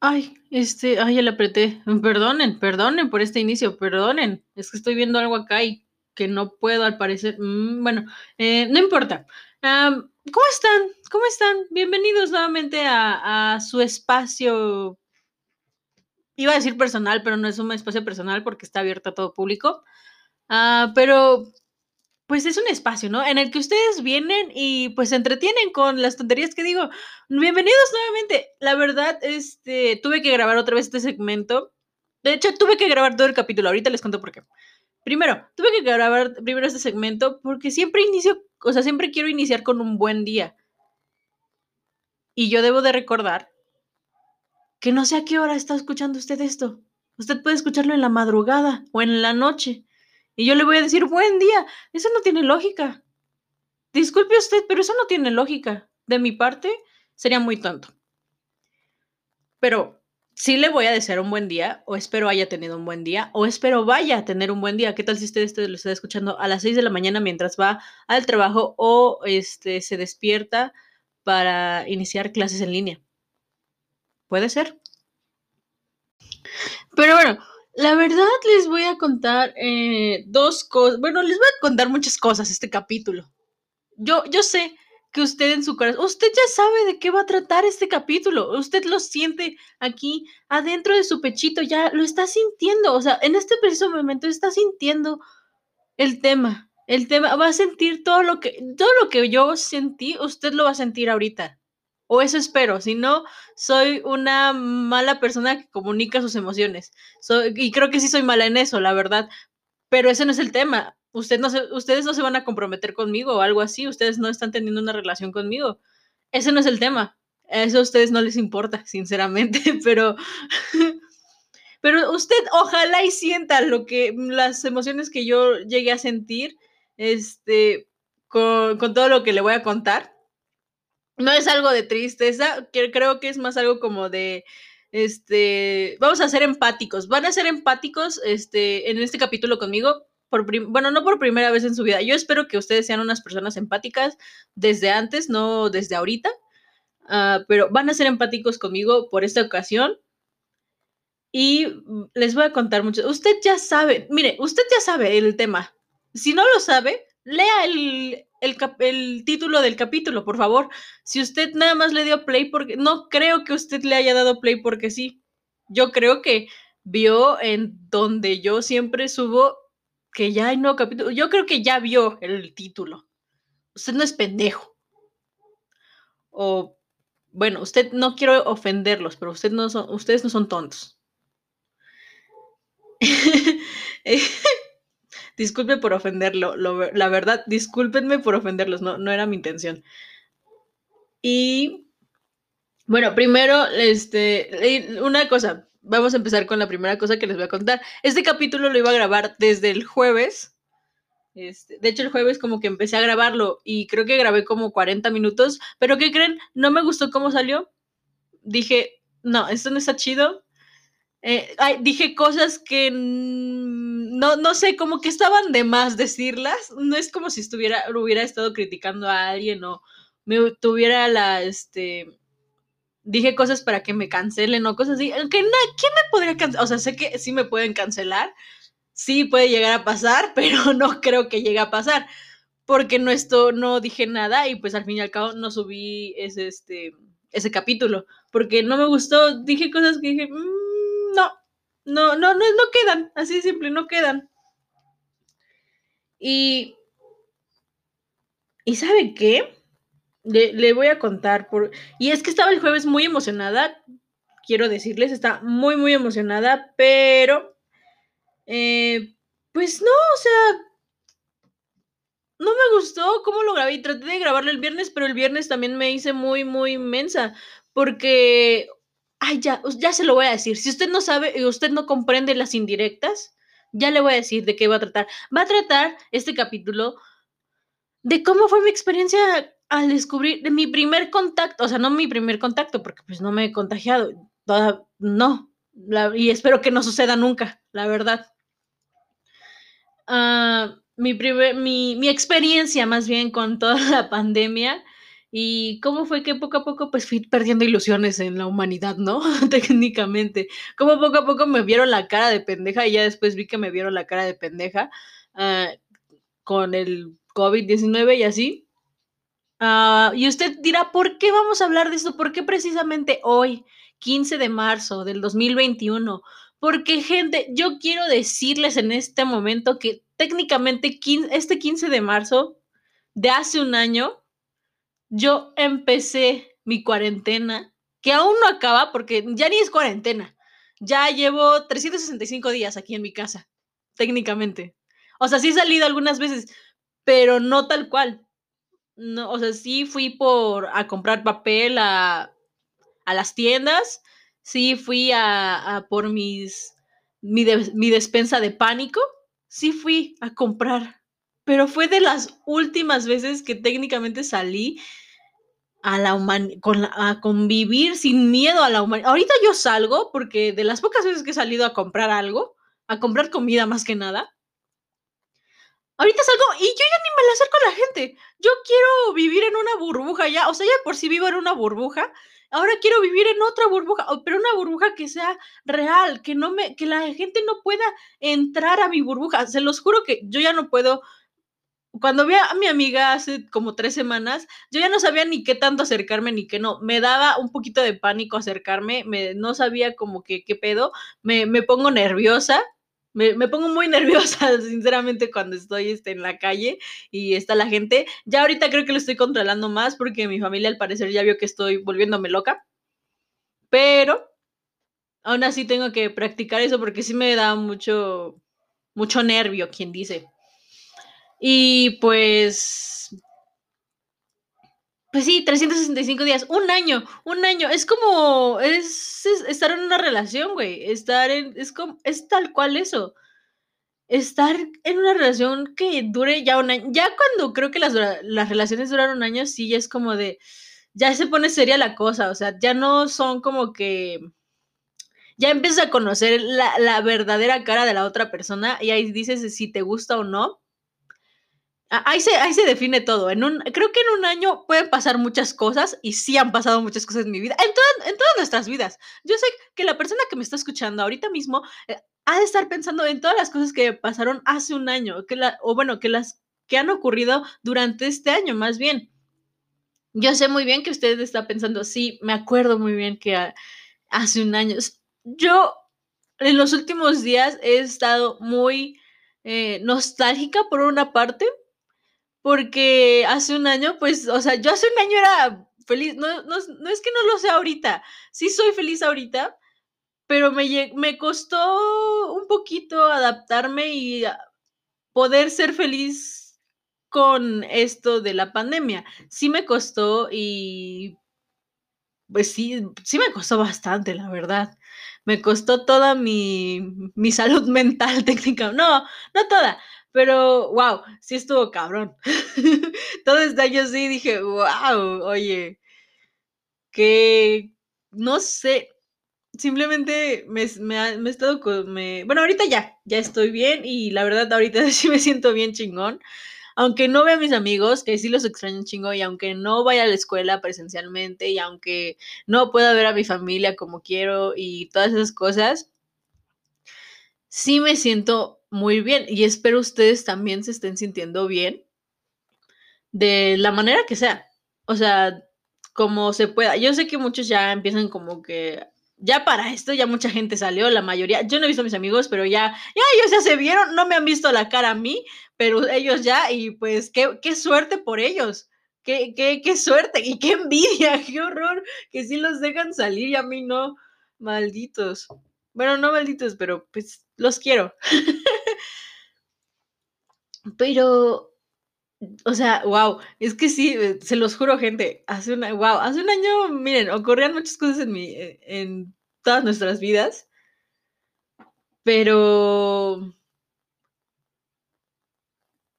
Ay, este, ay, ya le apreté. Perdonen, perdonen por este inicio, perdonen. Es que estoy viendo algo acá y que no puedo al parecer. Mm, bueno, eh, no importa. ¿Cómo están? ¿Cómo están? Bienvenidos nuevamente a, su espacio. Iba a decir personal, pero no es un espacio personal porque está abierto a todo público. Ah, pero pues es un espacio, ¿no? En el que ustedes vienen y pues se entretienen con las tonterías que digo. Bienvenidos nuevamente. La verdad, este, tuve que grabar otra vez este segmento. De hecho, tuve que grabar todo el capítulo. Ahorita les cuento por qué. Primero, tuve que grabar primero este segmento porque siempre inicio, o sea, siempre quiero iniciar con un buen día. Y yo debo de recordar que no sé a qué hora está escuchando usted esto. Usted puede escucharlo en la madrugada o en la noche. Y yo le voy a decir, buen día. Eso no tiene lógica. Disculpe usted, pero eso no tiene lógica. De mi parte, sería muy tonto. Pero sí le voy a desear un buen día, o espero haya tenido un buen día, o espero vaya a tener un buen día. ¿Qué tal si usted este lo está escuchando a las 6 de la mañana mientras va al trabajo o este, se despierta para iniciar clases en línea? Puede ser. Pero bueno, la verdad les voy a contar eh, dos cosas. Bueno, les voy a contar muchas cosas este capítulo. Yo, yo sé que usted en su corazón, usted ya sabe de qué va a tratar este capítulo. Usted lo siente aquí adentro de su pechito, ya lo está sintiendo. O sea, en este preciso momento está sintiendo el tema. El tema va a sentir todo lo que todo lo que yo sentí, usted lo va a sentir ahorita. O eso espero, si no, soy una mala persona que comunica sus emociones. Y creo que sí soy mala en eso, la verdad. Pero ese no es el tema. Usted no se, ustedes no se van a comprometer conmigo o algo así. Ustedes no están teniendo una relación conmigo. Ese no es el tema. Eso a ustedes no les importa, sinceramente. Pero, pero usted ojalá y sienta lo que, las emociones que yo llegué a sentir, este, con, con todo lo que le voy a contar no es algo de tristeza, creo que es más algo como de, este, vamos a ser empáticos, van a ser empáticos, este, en este capítulo conmigo, por bueno, no por primera vez en su vida, yo espero que ustedes sean unas personas empáticas desde antes, no desde ahorita, uh, pero van a ser empáticos conmigo por esta ocasión. Y les voy a contar mucho. Usted ya sabe, mire, usted ya sabe el tema. Si no lo sabe, lea el, el, título del capítulo, por favor. Si usted nada más le dio play porque... No creo que usted le haya dado play porque sí. Yo creo que vio en donde yo siempre subo que ya hay nuevo capítulo. Yo creo que ya vio el título. Usted no es pendejo. O, bueno, usted no quiero ofenderlos, pero no son, ustedes no son tontos. Disculpe por ofenderlo, lo, la verdad, discúlpenme por ofenderlos, no, no era mi intención. Y bueno, primero, este, una cosa, vamos a empezar con la primera cosa que les voy a contar. Este capítulo lo iba a grabar desde el jueves. Este, de hecho, el jueves como que empecé a grabarlo y creo que grabé como 40 minutos, pero ¿qué creen? No me gustó cómo salió. Dije, no, esto no está chido. Eh, dije cosas que no, no sé, como que estaban de más decirlas. No es como si estuviera, hubiera estado criticando a alguien o me tuviera la, este, dije cosas para que me cancelen o cosas así. Que ¿Quién me podría cancelar? O sea, sé que sí me pueden cancelar, sí puede llegar a pasar, pero no creo que llegue a pasar. Porque no, esto, no dije nada y pues al fin y al cabo no subí ese, este, ese capítulo. Porque no me gustó, dije cosas que dije, no, no, no, no, no quedan, así simple, no quedan. Y, ¿y sabe qué? Le, le, voy a contar por... Y es que estaba el jueves muy emocionada, quiero decirles, está muy, muy emocionada, pero... Eh, pues no, o sea... No me gustó cómo lo grabé. Traté de grabarlo el viernes, pero el viernes también me hice muy, muy inmensa. Porque... Ay, ya, ya se lo voy a decir. Si usted no sabe y usted no comprende las indirectas, ya le voy a decir de qué va a tratar. Va a tratar este capítulo de cómo fue mi experiencia al descubrir de mi primer contacto, o sea, no mi primer contacto, porque pues no me he contagiado, toda, no, la, y espero que no suceda nunca, la verdad. Uh, mi, primer, mi, mi, experiencia más bien con toda la pandemia y cómo fue que poco a poco pues fui perdiendo ilusiones en la humanidad, ¿no? Técnicamente. Cómo poco a poco me vieron la cara de pendeja y ya después vi que me vieron la cara de pendeja uh, con el COVID-19 y así. Uh, y usted dirá, ¿por qué vamos a hablar de esto? ¿Por qué precisamente hoy, 15 de marzo del 2021? Porque, gente, yo quiero decirles en este momento que técnicamente este 15 de marzo de hace un año, yo empecé mi cuarentena, que aún no acaba porque ya ni es cuarentena. Ya llevo 365 días aquí en mi casa, técnicamente. O sea, sí he salido algunas veces, pero no tal cual. No, o sea, sí fui por a comprar papel a, a las tiendas, sí fui a, a por mis mi, mi despensa de pánico, sí fui a comprar, pero fue de las últimas veces que técnicamente salí a la con a convivir sin miedo a la humanidad. Ahorita yo salgo porque de las pocas veces que he salido a comprar algo, a comprar comida más que nada, ahorita salgo y yo ya ni me la acerco a la gente. Yo quiero vivir en una burbuja ya, o sea, ya por si vivo en una burbuja, ahora quiero vivir en otra burbuja, pero una burbuja que sea real, que no me, que la gente no pueda entrar a mi burbuja. Se los juro que yo ya no puedo. Cuando vi a mi amiga hace como tres semanas, yo ya no sabía ni qué tanto acercarme ni qué no. Me daba un poquito de pánico acercarme, me, no sabía como que qué pedo, me, me pongo nerviosa me, me, pongo muy nerviosa, sinceramente, cuando estoy este, en la calle y está la gente. Ya ahorita creo que lo estoy controlando más porque mi familia al parecer ya vio que estoy volviéndome loca. Pero aún así tengo que practicar eso porque sí me da mucho, mucho nervio, quien dice. Y pues pues sí, 365 días, un año, un año. Es como, es, estar en una relación, güey. Estar en, es como, es tal cual eso. Estar en una relación que dure ya un año. Ya cuando creo que las, las relaciones duran un año, sí, ya es como de, ya se pone seria la cosa. O sea, ya no son como que, ya empiezas a conocer la, la verdadera cara de la otra persona y ahí dices si te gusta o no. Ahí se, ahí se define todo. En un, creo que en un año pueden pasar muchas cosas y sí han pasado muchas cosas en mi vida, en, en todas nuestras vidas. Yo sé que la persona que me está escuchando ahorita mismo eh, ha de estar pensando en todas las cosas que pasaron hace un año, que la, o bueno, que las que han ocurrido durante este año, más bien. Yo sé muy bien que usted está pensando, sí, me acuerdo muy bien que hace un año. Yo en los últimos días he estado muy eh, nostálgica por una parte, porque hace un año, pues, o sea, yo hace un año era feliz, no, no, no es que no lo sea ahorita, sí soy feliz ahorita, pero me, me costó un poquito adaptarme y poder ser feliz con esto de la pandemia. Sí me costó y pues sí, sí me costó bastante, la verdad. Me costó toda mi, mi salud mental técnica. No, no toda, pero, wow, sí estuvo cabrón. Todo este año sí dije, wow, oye, que no sé, simplemente me, me, me he estado me, bueno, ahorita ya, ya estoy bien y la verdad ahorita sí me siento bien chingón. Aunque no vea a mis amigos, que sí los extraño un chingo, y aunque no vaya a la escuela presencialmente, y aunque no pueda ver a mi familia como quiero y todas esas cosas, sí me siento muy bien y espero ustedes también se estén sintiendo bien de la manera que sea. O sea, como se pueda. Yo sé que muchos ya empiezan como que ya para esto ya mucha gente salió, la mayoría. Yo no he visto a mis amigos, pero ya, ya ellos ya se vieron, no me han visto la cara a mí, pero ellos ya, y pues qué, qué suerte por ellos. Qué, qué, qué suerte y qué envidia, qué horror que sí los dejan salir y a mí no. Malditos. Bueno, no malditos, pero pues los quiero. Pero, o sea, wow, es que sí, eh, se los juro, gente, hace wow, hace un año, miren, ocurrían muchas cosas en mi, eh, en todas nuestras vidas, pero,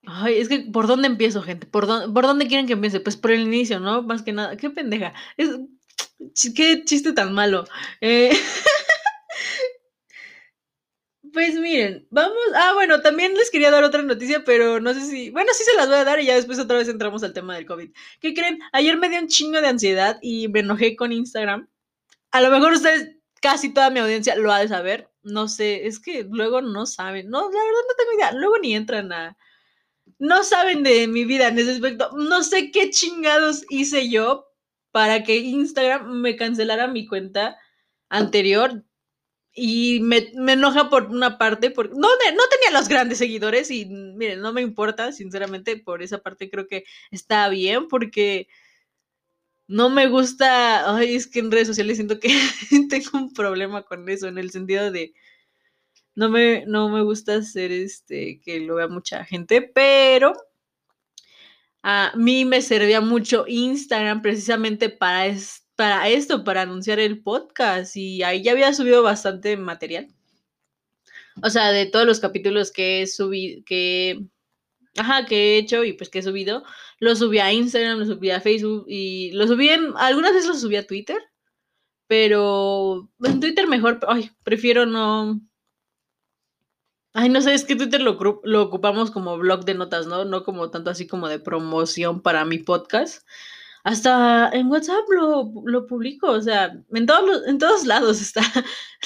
ay, es que, ¿por dónde empiezo, gente? ¿Por dónde, por dónde quieren que empiece? Pues por el inicio, ¿no? Más que nada, qué pendeja, es, qué chiste tan malo. Eh, pues miren, vamos. Ah, bueno, también les quería dar otra noticia, pero no sé si. Bueno, sí se las voy a dar y ya después otra vez entramos al tema del COVID. ¿Qué creen? Ayer me dio un chingo de ansiedad y me enojé con Instagram. A lo mejor ustedes, casi toda mi audiencia lo ha de saber. No sé, es que luego no saben. No, la verdad no tengo idea. Luego ni entran a. No saben de mi vida en ese aspecto. No sé qué chingados hice yo para que Instagram me cancelara mi cuenta anterior y me, enoja por una parte, porque no, no tenía los grandes seguidores y miren, no me importa, sinceramente, por esa parte creo que está bien, porque no me gusta, ay, es que en redes sociales siento que tengo un problema con eso, en el sentido de, no me, no me gusta hacer este, que lo vea mucha gente, pero a mí me servía mucho Instagram precisamente para esto para esto, para anunciar el podcast y ahí ya había subido bastante material. O sea, de todos los capítulos que he subido, que, ajá, que he hecho y pues que he subido, lo subí a Instagram, lo subí a Facebook y lo subí en, algunas veces lo subí a Twitter, pero en Twitter mejor, ay, prefiero no, Ay, no sé, es que Twitter lo, lo, ocupamos como blog de notas, ¿no? No como tanto así como de promoción para mi podcast hasta en WhatsApp lo, lo publico, o sea, en todos, en todos lados está,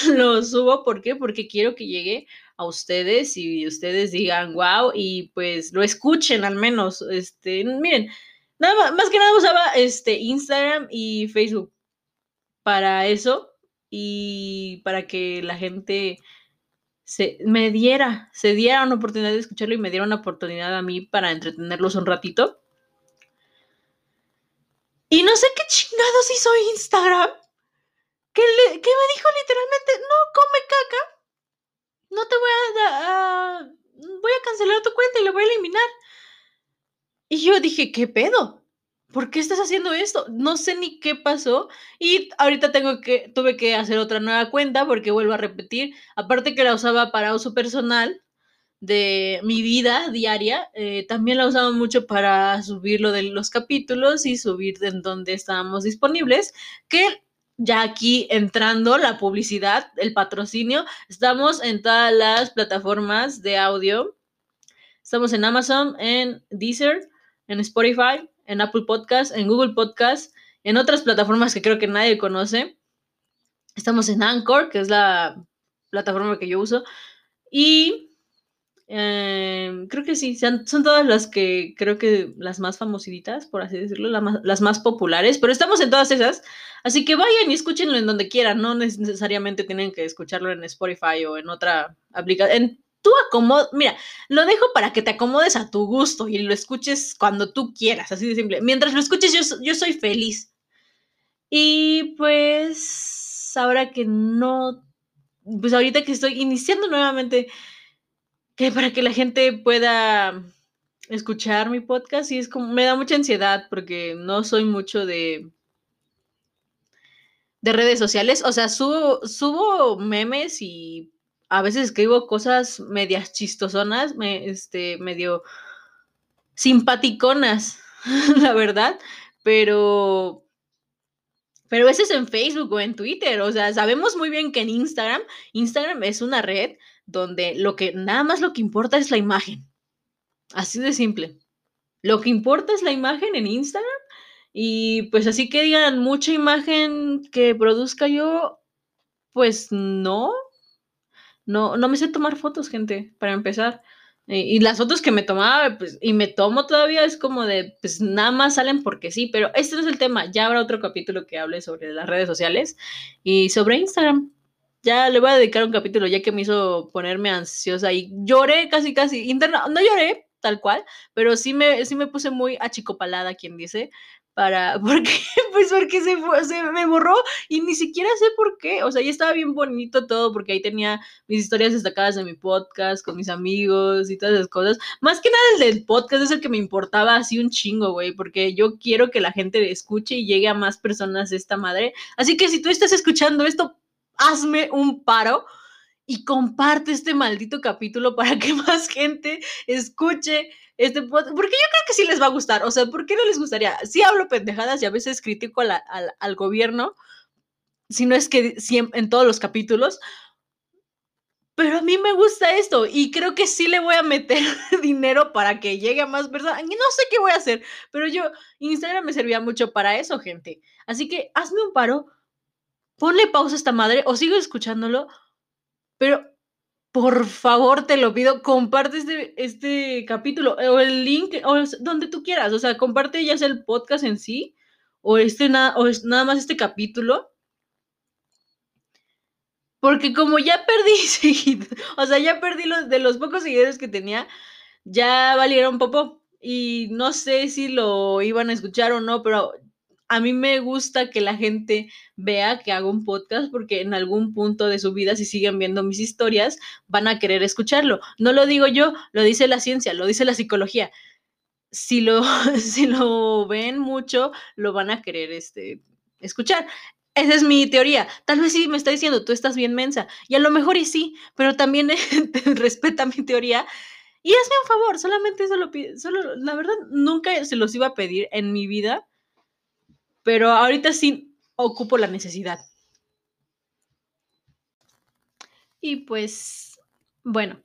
lo subo, ¿por qué? Porque quiero que llegue a ustedes y ustedes digan, wow, y pues lo escuchen al menos, este, miren, nada más, que nada usaba este Instagram y Facebook para eso y para que la gente se, me diera, se diera una oportunidad de escucharlo y me diera una oportunidad a mí para entretenerlos un ratito. Y no sé qué chingados hizo Instagram. Que, le, me dijo literalmente, no, come caca. No te voy a, Voy a cancelar tu cuenta y la voy a eliminar. Y yo dije, ¿qué pedo? ¿Por qué estás haciendo esto? No sé ni qué pasó. Y ahorita tengo que, tuve que hacer otra nueva cuenta porque vuelvo a repetir. Aparte que la usaba para uso personal, de mi vida diaria. Eh, también la usaba mucho para subir lo de los capítulos y subir en donde estábamos disponibles. Que ya aquí entrando la publicidad, el patrocinio, estamos en todas las plataformas de audio. Estamos en Amazon, en Deezer, en Spotify, en Apple Podcast, en Google Podcast, en otras plataformas que creo que nadie conoce. Estamos en Anchor, que es la plataforma que yo uso. Y Em, creo que sí, son, todas las que creo que las más famositas, por así decirlo, las más populares, pero estamos en todas esas, así que vayan y escúchenlo en donde quieran, no necesariamente tienen que escucharlo en Spotify o en otra aplicación. En tu acomodo, mira, lo dejo para que te acomodes a tu gusto y lo escuches cuando tú quieras, así de simple. Mientras lo escuches, yo, yo soy feliz. Y pues, ahora que no, pues ahorita que estoy iniciando nuevamente para que la gente pueda escuchar mi podcast y es como, me da mucha ansiedad porque no soy mucho de, de redes sociales, o sea, subo, subo memes y a veces escribo cosas medias chistosonas, me, este, medio simpaticonas, la verdad, pero pero a veces en Facebook o en Twitter, o sea, sabemos muy bien que en Instagram, Instagram es una red donde lo que nada más lo que importa es la imagen. Así de simple. Lo que importa es la imagen en Instagram y pues así que digan mucha imagen que produzca yo, pues no. No, no me sé tomar fotos, gente, para empezar. Y, las fotos que me tomaba, pues, y me tomo todavía, es como de, pues nada más salen porque sí, pero este no es el tema. Ya habrá otro capítulo que hable sobre las redes sociales y sobre Instagram ya le voy a dedicar un capítulo ya que me hizo ponerme ansiosa y lloré casi, casi, interna, no lloré tal cual, pero sí me, sí me puse muy achicopalada, quien dice, para, porque, pues porque se, se me borró y ni siquiera sé por qué, o sea, ya estaba bien bonito todo porque ahí tenía mis historias destacadas de mi podcast con mis amigos y todas esas cosas, más que nada el podcast es el que me importaba así un chingo, güey, porque yo quiero que la gente escuche y llegue a más personas esta madre, así que si tú estás escuchando esto, hazme un paro y comparte este maldito capítulo para que más gente escuche este podcast, porque yo creo que sí les va a gustar, o sea, ¿por qué no les gustaría? Sí hablo pendejadas y a veces critico al, gobierno, si no es que en todos los capítulos, pero a mí me gusta esto y creo que sí le voy a meter dinero para que llegue a más personas. No sé qué voy a hacer, pero yo, Instagram me servía mucho para eso, gente. Así que hazme un paro, ponle pausa a esta madre o sigo escuchándolo, pero por favor te lo pido, comparte este, este capítulo o el link o donde tú quieras. O sea, comparte ya el podcast en sí o, este o es nada más este capítulo porque como ya perdí o sea, ya perdí los de los pocos seguidores que tenía, ya valieron popo. Y no sé si lo iban a escuchar o no, pero a mí me gusta que la gente vea que hago un podcast porque en algún punto de su vida, si siguen viendo mis historias, van a querer escucharlo. No lo digo yo, lo dice la ciencia, lo dice la psicología. Si lo, si lo ven mucho, lo van a querer este, escuchar. Esa es mi teoría. Tal vez sí me está diciendo, tú estás bien mensa. Y a lo mejor y sí, pero también respeta mi teoría. Y hazme un favor, solamente eso lo pido. Solo, la verdad, nunca se los iba a pedir en mi vida. Pero ahorita sí ocupo la necesidad. Y pues, bueno,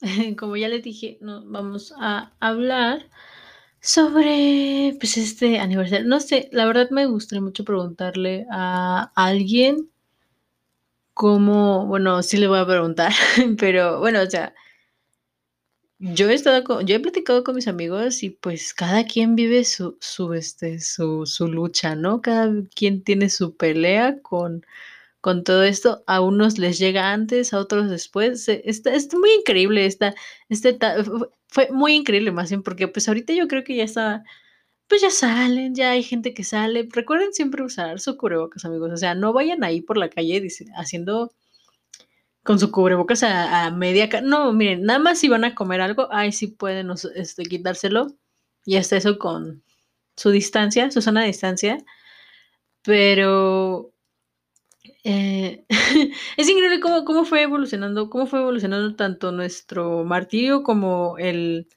como ya les dije, nos vamos a hablar sobre, pues, este aniversario. No sé, la verdad me gustaría mucho preguntarle a alguien cómo, bueno, sí le voy a preguntar, pero bueno, o sea, yo he estado con, yo he platicado con mis amigos y pues cada quien vive su, su, este, su, su lucha, ¿no? Cada quien tiene su pelea con, con todo esto. A unos les llega antes, a otros después. Está, es muy increíble esta, este, fue muy increíble más bien porque pues ahorita yo creo que ya está, pues ya salen, ya hay gente que sale. Recuerden siempre usar su cubrebocas, amigos. O sea, no vayan ahí por la calle haciendo con su cubrebocas a, media... No, miren, nada más si van a comer algo, ahí sí pueden este, quitárselo. Y hasta eso con su distancia, su zona de distancia. Pero eh, es increíble cómo, cómo, fue evolucionando, cómo fue evolucionando tanto nuestro martirio como el,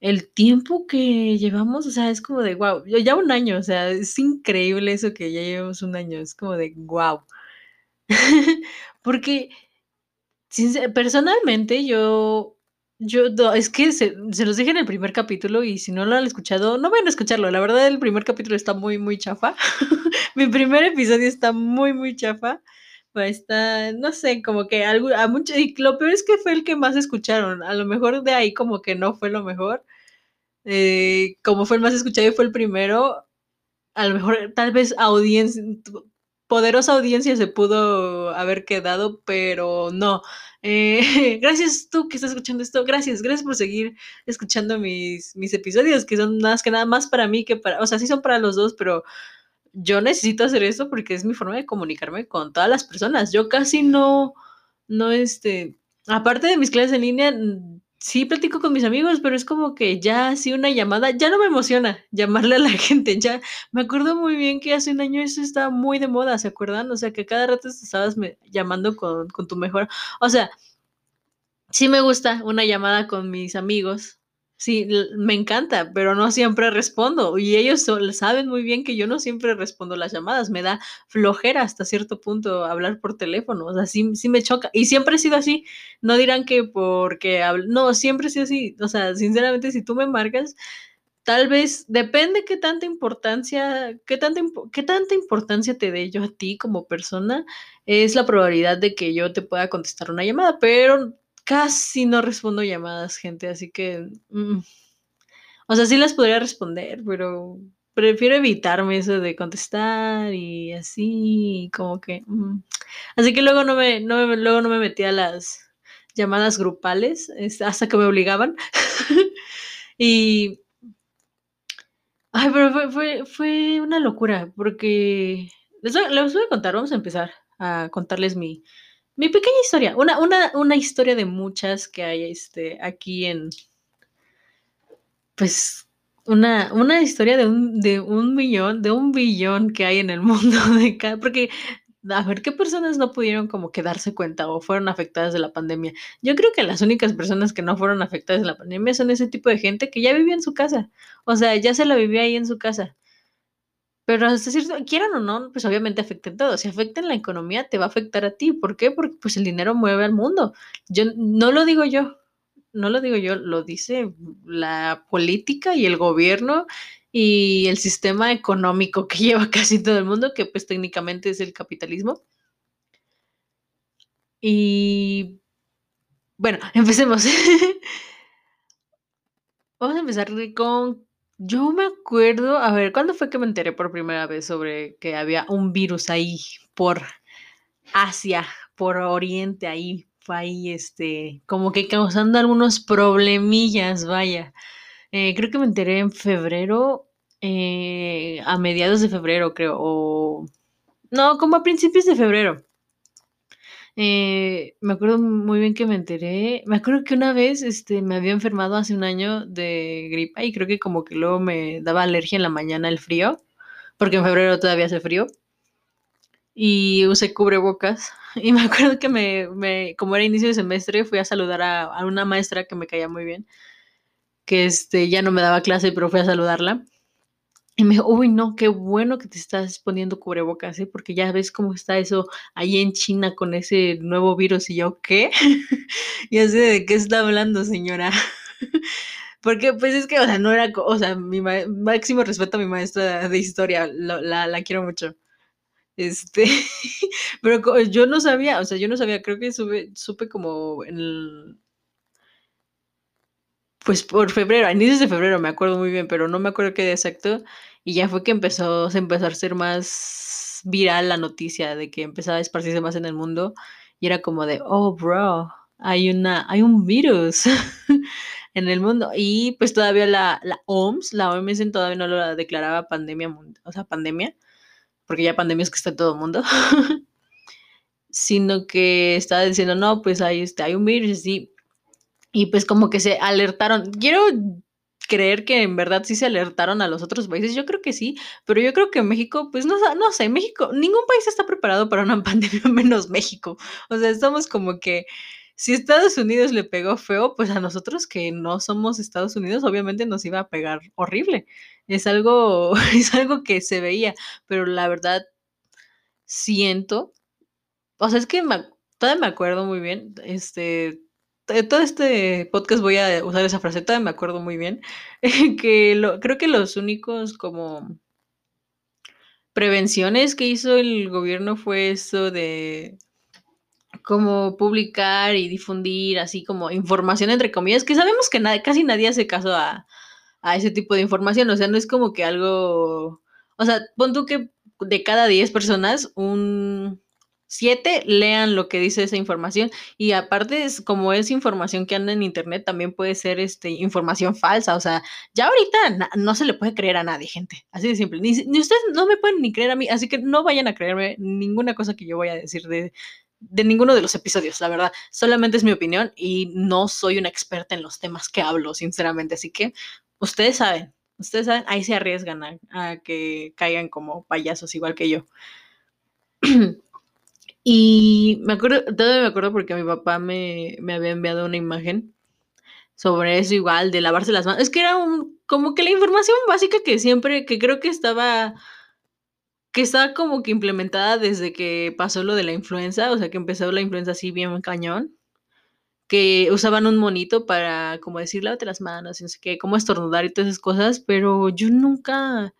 el tiempo que llevamos. O sea, es como de wow, ya un año, o sea, es increíble eso que ya llevamos un año, es como de wow. Porque personalmente yo yo, es que se, los dije en el primer capítulo y si no lo han escuchado, no vayan a escucharlo. La verdad, el primer capítulo está muy, muy chafa. Mi primer episodio está muy, muy chafa. Está, no sé, como que algo, a mucho, y lo peor es que fue el que más escucharon. A lo mejor de ahí como que no fue lo mejor. Eh, como fue el más escuchado y fue el primero, a lo mejor tal vez audiencia, poderosa audiencia se pudo haber quedado, pero no. Eh, gracias tú que estás escuchando esto. Gracias, gracias por seguir escuchando mis, mis episodios, que son más que nada más para mí que para, o sea, sí son para los dos, pero yo necesito hacer esto porque es mi forma de comunicarme con todas las personas. Yo casi no, no, este, aparte de mis clases en línea, sí platico con mis amigos, pero es como que ya así una llamada, ya no me emociona llamarle a la gente, ya me acuerdo muy bien que hace un año eso estaba muy de moda, ¿se acuerdan? O sea, que cada rato estabas llamando con, con tu mejor, o sea, sí me gusta una llamada con mis amigos, Sí, me encanta, pero no siempre respondo. Y ellos saben muy bien que yo no siempre respondo las llamadas. Me da flojera hasta cierto punto hablar por teléfono. O sea, sí, sí me choca. Y siempre he sido así. No dirán que porque. No, siempre he sido así. O sea, sinceramente, si tú me marcas, tal vez depende qué tanta importancia, qué tanta, qué tanta importancia te dé yo a ti como persona, es la probabilidad de que yo te pueda contestar una llamada. Pero casi no respondo llamadas, gente, así que... Mm, o sea, sí las podría responder, pero prefiero evitarme eso de contestar y así, como que... Mm. Así que luego no me, no luego no me metí a las llamadas grupales hasta que me obligaban. y... Ay, pero fue, fue, fue una locura, porque... Les les voy a contar, vamos a empezar a contarles mi, mi pequeña historia, una, una, una historia de muchas que hay este, aquí en, pues, una, una historia de un, de un millón, de un billón que hay en el mundo de cada, porque a ver qué personas no pudieron como que darse cuenta o fueron afectadas de la pandemia. Yo creo que las únicas personas que no fueron afectadas de la pandemia son ese tipo de gente que ya vivía en su casa. O sea, ya se la vivía ahí en su casa Pero hasta cierto, quieran o no, pues obviamente afecta en todo. Si afecta en la economía, te va a afectar a ti. ¿Por qué? Porque pues el dinero mueve al mundo. Yo no lo digo yo, no lo digo yo, lo dice la política y el gobierno y el sistema económico que lleva casi todo el mundo, que pues técnicamente es el capitalismo. Y bueno, empecemos. Vamos a empezar con... Yo me acuerdo, a ver, ¿cuándo fue que me enteré por primera vez sobre que había un virus ahí por Asia, por Oriente, ahí, fue ahí, este, como que causando algunos problemillas, vaya. Eh, creo que me enteré en febrero, eh, a mediados de febrero, creo, o... No, como a principios de febrero. Eh, me acuerdo muy bien que me enteré. Me acuerdo que una vez este, me había enfermado hace un año de gripa y creo que como que luego me daba alergia en la mañana el frío, porque en febrero todavía hace frío. Y usé cubrebocas. Y me acuerdo que me, me como era inicio de semestre, fui a saludar a, a, una maestra que me caía muy bien, que este, ya no me daba clase, pero fui a saludarla. Y me dijo, uy, no, qué bueno que te estás poniendo cubrebocas, ¿eh? porque ya ves cómo está eso ahí en China con ese nuevo virus. Y yo, ¿qué? y así, ¿de qué está hablando, señora? porque, pues es que, o sea, no era, o sea, mi máximo respeto a mi maestra de historia, lo, la, la quiero mucho. Este, pero yo no sabía, o sea, yo no sabía, creo que supe, supe como en el, pues por febrero, a inicios de febrero me acuerdo muy bien, pero no me acuerdo qué día exacto. Y ya fue que empezó, se empezó a hacer más viral la noticia de que empezaba a esparcirse más en el mundo. Y era como de, oh, bro, hay una, hay un virus en el mundo. Y pues todavía la, la OMS, la OMS todavía no lo declaraba pandemia, o sea, pandemia, porque ya pandemia es que está en todo el mundo. sino que estaba diciendo, no, pues ahí está, hay un virus, sí. Y pues como que se alertaron. Quiero creer que en verdad sí se alertaron a los otros países. Yo creo que sí, pero yo creo que México, pues no, no sé, México, ningún país está preparado para una pandemia menos México. O sea, estamos como que si Estados Unidos le pegó feo, pues a nosotros que no somos Estados Unidos, obviamente nos iba a pegar horrible. Es algo, es algo que se veía, pero la verdad siento, o sea, es que me, todavía me acuerdo muy bien, este, todo este podcast voy a usar esa frase, todavía me acuerdo muy bien, que lo, creo que los únicos como prevenciones que hizo el gobierno fue eso de como publicar y difundir así como información entre comillas, que sabemos que casi nadie hace caso a, a ese tipo de información, o sea, no es como que algo, o sea, pon tú que de cada 10 personas, un Siete, lean lo que dice esa información. Y aparte, es, como es información que anda en internet, también puede ser este, información falsa. O sea, ya ahorita no se le puede creer a nadie, gente. Así de simple. Ni, ni, ustedes no me pueden ni creer a mí. Así que no vayan a creerme ninguna cosa que yo voy a decir de, de ninguno de los episodios, la verdad. Solamente es mi opinión y no soy una experta en los temas que hablo, sinceramente. Así que ustedes saben, ustedes saben, ahí se arriesgan a, a que caigan como payasos igual que yo. Y me acuerdo, todavía me acuerdo porque mi papá me, me había enviado una imagen sobre eso igual, de lavarse las manos. Es que era un, como que la información básica que siempre, que creo que estaba, que estaba como que implementada desde que pasó lo de la influenza, o sea, que empezó la influenza así bien cañón, que usaban un monito para como decir, lávate las manos, y no sé qué, como estornudar y todas esas cosas, pero yo nunca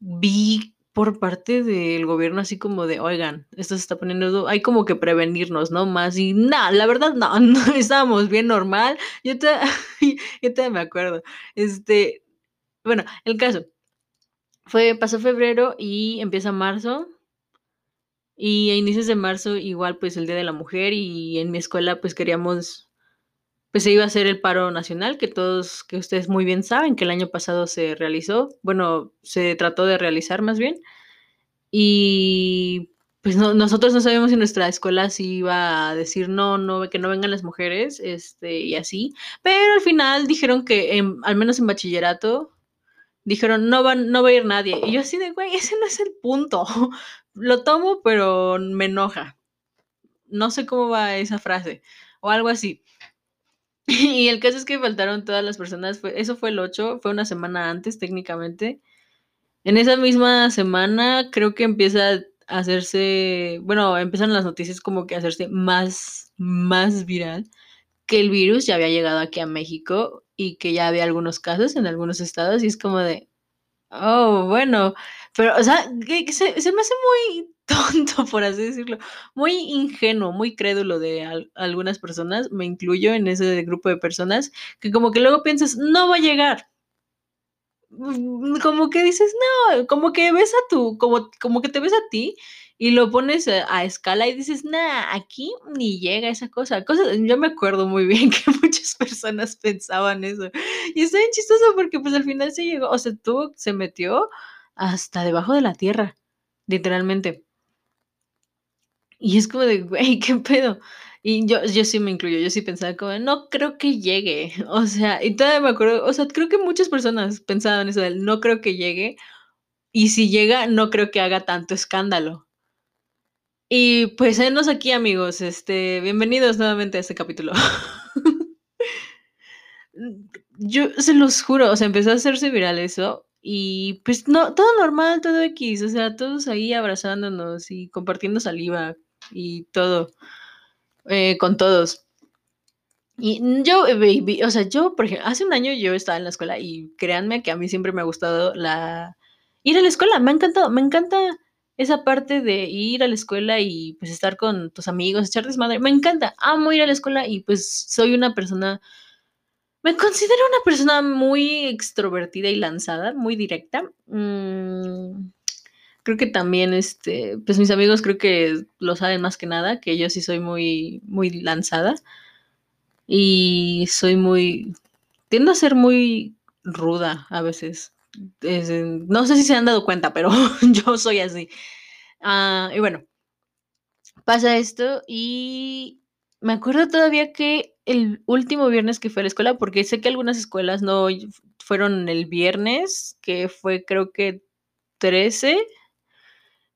vi por parte del gobierno así como de, oigan, esto se está poniendo, hay como que prevenirnos, ¿no? Más y nada, la verdad no, no estábamos bien normal, yo te, yo te me acuerdo, este, bueno, el caso, fue, pasó febrero y empieza marzo, y a inicios de marzo igual pues el Día de la Mujer y en mi escuela pues queríamos pues se iba a hacer el paro nacional, que todos, que ustedes muy bien saben que el año pasado se realizó, bueno, se trató de realizar más bien, y pues no, nosotros no sabíamos si nuestra escuela sí iba a decir no, no, que no vengan las mujeres, este, y así, pero al final dijeron que, al menos en bachillerato, dijeron no, van, no va a ir nadie, y yo así de, güey, ese no es el punto, lo tomo, pero me enoja, no sé cómo va esa frase, o algo así. Y el caso es que faltaron todas las personas, fue, eso fue el 8, fue una semana antes técnicamente. En esa misma semana creo que empieza a hacerse, bueno, empiezan las noticias como que a hacerse más, más viral que el virus ya había llegado aquí a México y que ya había algunos casos en algunos estados y es como de, oh, bueno, pero, o sea, que, se, se, me hace muy tonto, por así decirlo, muy ingenuo, muy crédulo de al, algunas personas, me incluyo en ese grupo de personas, que como que luego piensas, no va a llegar. Mm, como que dices, no, como que ves a tu, como, como que te ves a ti y lo pones a, a escala y dices, nah, aquí ni llega esa cosa. Cosas, yo me acuerdo muy bien que muchas personas pensaban eso. Y está bien chistoso porque pues al final se llegó, o sea, tú se metió hasta debajo de la tierra, literalmente. Y es como de, güey, ¿qué pedo? Y yo, yo sí me incluyo, yo sí pensaba como, no creo que llegue. O sea, y todavía me acuerdo, o sea, creo que muchas personas pensaban eso del no creo que llegue. Y si llega, no creo que haga tanto escándalo. Y pues enos aquí, amigos. Este, bienvenidos nuevamente a este capítulo. yo se los juro, o sea, empezó a hacerse viral eso. Y pues no, todo normal, todo X, o sea, todos ahí abrazándonos y compartiendo saliva y todo eh, con todos. Y yo, baby, o sea, yo, por ejemplo, hace un año yo estaba en la escuela y créanme que a mí siempre me ha gustado la ir a la escuela, me ha encantado, me encanta esa parte de ir a la escuela y pues estar con tus amigos, echar desmadre, me encanta, amo ir a la escuela y pues soy una persona, me considero una persona muy extrovertida y lanzada, muy directa. Mm, creo que también, este, pues mis amigos creo que lo saben más que nada, que yo sí soy muy, muy lanzada y soy muy, tiendo a ser muy ruda a veces. Es, no sé si se han dado cuenta, pero yo soy así. Uh, y bueno, pasa esto y me acuerdo todavía que el último viernes que fue a la escuela, porque sé que algunas escuelas no fueron el viernes, que fue creo que 13.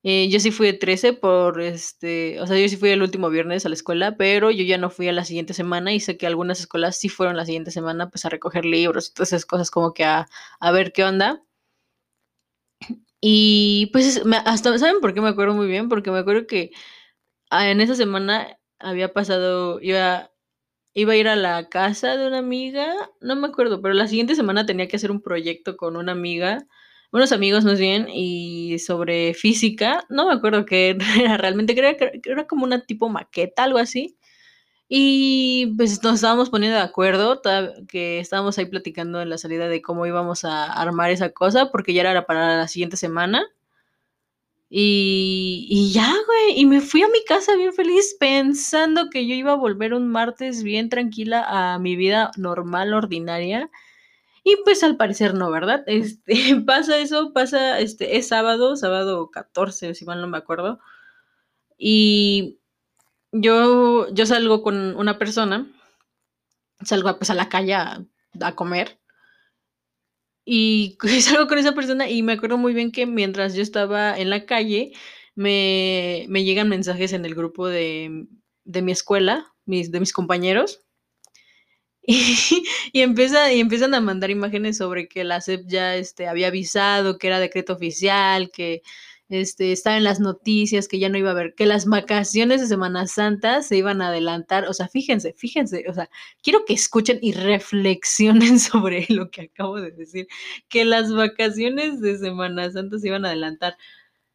Eh, yo sí fui de 13 por este, o sea, yo sí fui el último viernes a la escuela, pero yo ya no fui a la siguiente semana y sé que algunas escuelas sí fueron la siguiente semana pues a recoger libros y todas esas cosas como que a, a ver qué onda. Y pues hasta, ¿saben por qué me acuerdo muy bien? Porque me acuerdo que ah, en esa semana había pasado, iba, iba a ir a la casa de una amiga, no me acuerdo, pero la siguiente semana tenía que hacer un proyecto con una amiga, unos amigos más bien, y sobre física, no me acuerdo qué era realmente, creo que era como una tipo maqueta, algo así. Y pues nos estábamos poniendo de acuerdo, que estábamos ahí platicando en la salida de cómo íbamos a armar esa cosa, porque ya era para la siguiente semana. Y, y ya, güey, y me fui a mi casa bien feliz pensando que yo iba a volver un martes bien tranquila a mi vida normal, ordinaria. Y pues al parecer no, ¿verdad? Este, pasa eso, pasa, este, es sábado, sábado 14, si mal no me acuerdo. Y yo, yo salgo con una persona, salgo pues a la calle a, comer y salgo con esa persona y me acuerdo muy bien que mientras yo estaba en la calle me, me llegan mensajes en el grupo de, de mi escuela, mis, de mis compañeros. Y, y, empieza, y empiezan a mandar imágenes sobre que la CEP ya este, había avisado que era decreto oficial, que este, estaba en las noticias que ya no iba a haber, que las vacaciones de Semana Santa se iban a adelantar. O sea, fíjense, fíjense, o sea, quiero que escuchen y reflexionen sobre lo que acabo de decir, que las vacaciones de Semana Santa se iban a adelantar.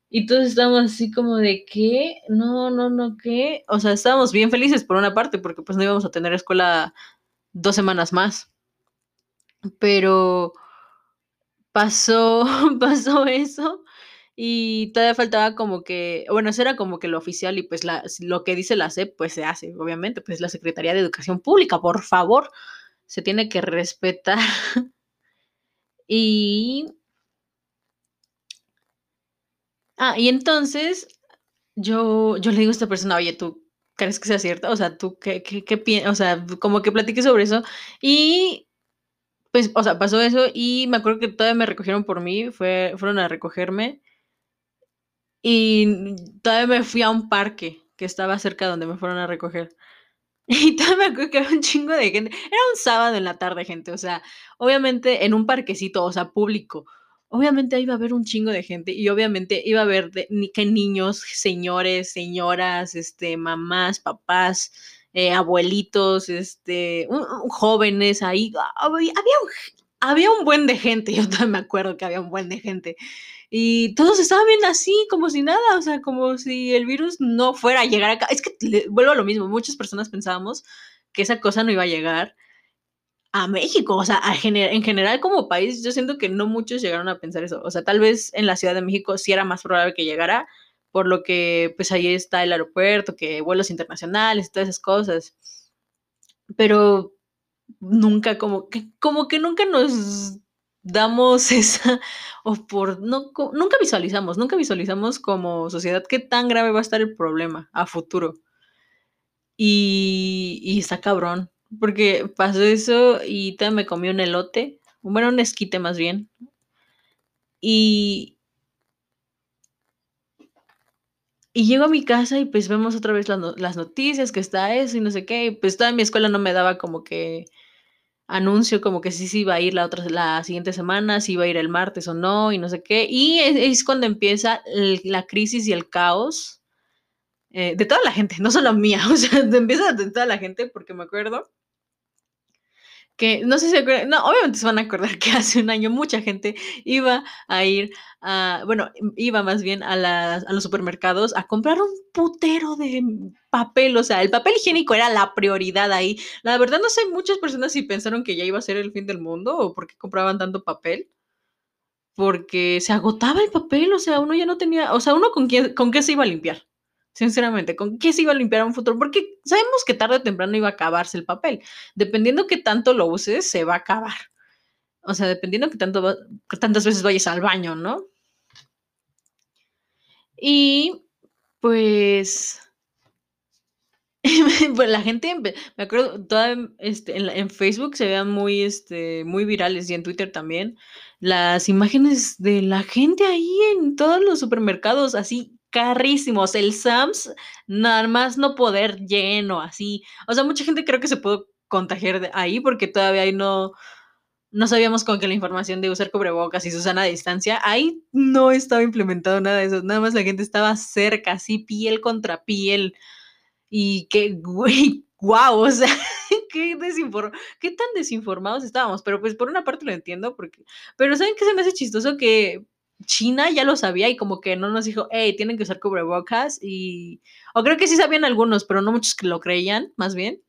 Y todos estábamos así como de qué, no, no, no, qué. O sea, estábamos bien felices por una parte, porque pues no íbamos a tener escuela dos semanas más. Pero pasó, pasó eso y todavía faltaba como que, bueno, eso era como que lo oficial y pues la, lo que dice la SEP pues se hace, obviamente, pues la Secretaría de Educación Pública, por favor, se tiene que respetar. y... Ah, y entonces yo, yo le digo a esta persona, oye, ¿tú crees que sea cierto? O sea, ¿tú qué, qué, qué piensas? O sea, como que platiqué sobre eso y pues, o sea, pasó eso y me acuerdo que todavía me recogieron por mí, fue, fueron a recogerme y todavía me fui a un parque que estaba cerca donde me fueron a recoger. Y todavía me acuerdo que había un chingo de gente. Era un sábado en la tarde, gente. O sea, obviamente en un parquecito, o sea, público. Obviamente iba a haber un chingo de gente y obviamente iba a haber de, que niños, señores, señoras, este, mamás, papás, eh, abuelitos, este, un, un, jóvenes ahí. Había un, había un buen de gente, yo también me acuerdo que había un buen de gente. Y todos estaban bien así, como si nada, o sea, como si el virus no fuera a llegar acá. Es que vuelvo a lo mismo, muchas personas pensábamos que esa cosa no iba a llegar a México, o sea, en general como país, yo siento que no muchos llegaron a pensar eso, o sea, tal vez en la Ciudad de México sí era más probable que llegara, por lo que pues ahí está el aeropuerto, que vuelos internacionales, todas esas cosas, pero nunca como que, como que nunca nos damos esa, o por, no, nunca visualizamos, nunca visualizamos como sociedad qué tan grave va a estar el problema a futuro. Y, y está cabrón, porque pasó eso y también me comí un elote, bueno, un esquite más bien. Y, y llego a mi casa y pues vemos otra vez las, noticias, que está eso y no sé qué. Y pues toda mi escuela no me daba como que anuncio como que sí, sí iba a ir la otra, la siguiente semana, si iba a ir el martes o no, y no sé qué. Y es, cuando empieza la crisis y el caos eh, de toda la gente, no solo mía, o sea, empieza de toda la gente, porque me acuerdo que no sé si acuerdan, no, obviamente se van a acordar que hace un año mucha gente iba a ir a, bueno, iba más bien a, las, a los supermercados a comprar un putero de papel, o sea, el papel higiénico era la prioridad ahí. La verdad no sé, muchas personas si pensaron que ya iba a ser el fin del mundo o por qué compraban tanto papel. Porque se agotaba el papel, o sea, uno ya no tenía, o sea, uno con, quién, con qué se iba a limpiar sinceramente, ¿con qué se iba a limpiar un futuro? Porque sabemos que tarde o temprano iba a acabarse el papel. Dependiendo que tanto lo uses, se va a acabar. O sea, dependiendo que tanto, que tantas veces vayas al baño, ¿no? Y pues pues la gente, me acuerdo, toda, este, en, en, Facebook se vean muy, este, muy virales y en Twitter también las imágenes de la gente ahí en todos los supermercados, así carrísimos. El Sams, nada más no poder lleno, así. O sea, mucha gente creo que se pudo contagiar de ahí porque todavía ahí no, no sabíamos con que la información de usar cubrebocas y Susana a distancia, ahí no estaba implementado nada de eso. Nada más la gente estaba cerca, así, piel contra piel. Y que, güey, wow, o sea, qué, qué tan desinformados estábamos. Pero pues por una parte lo entiendo, porque, pero ¿saben qué se me hace chistoso? Que China ya lo sabía y como que no nos dijo, hey, tienen que usar cubrebocas y... O creo que sí sabían algunos, pero no muchos que lo creían, más bien.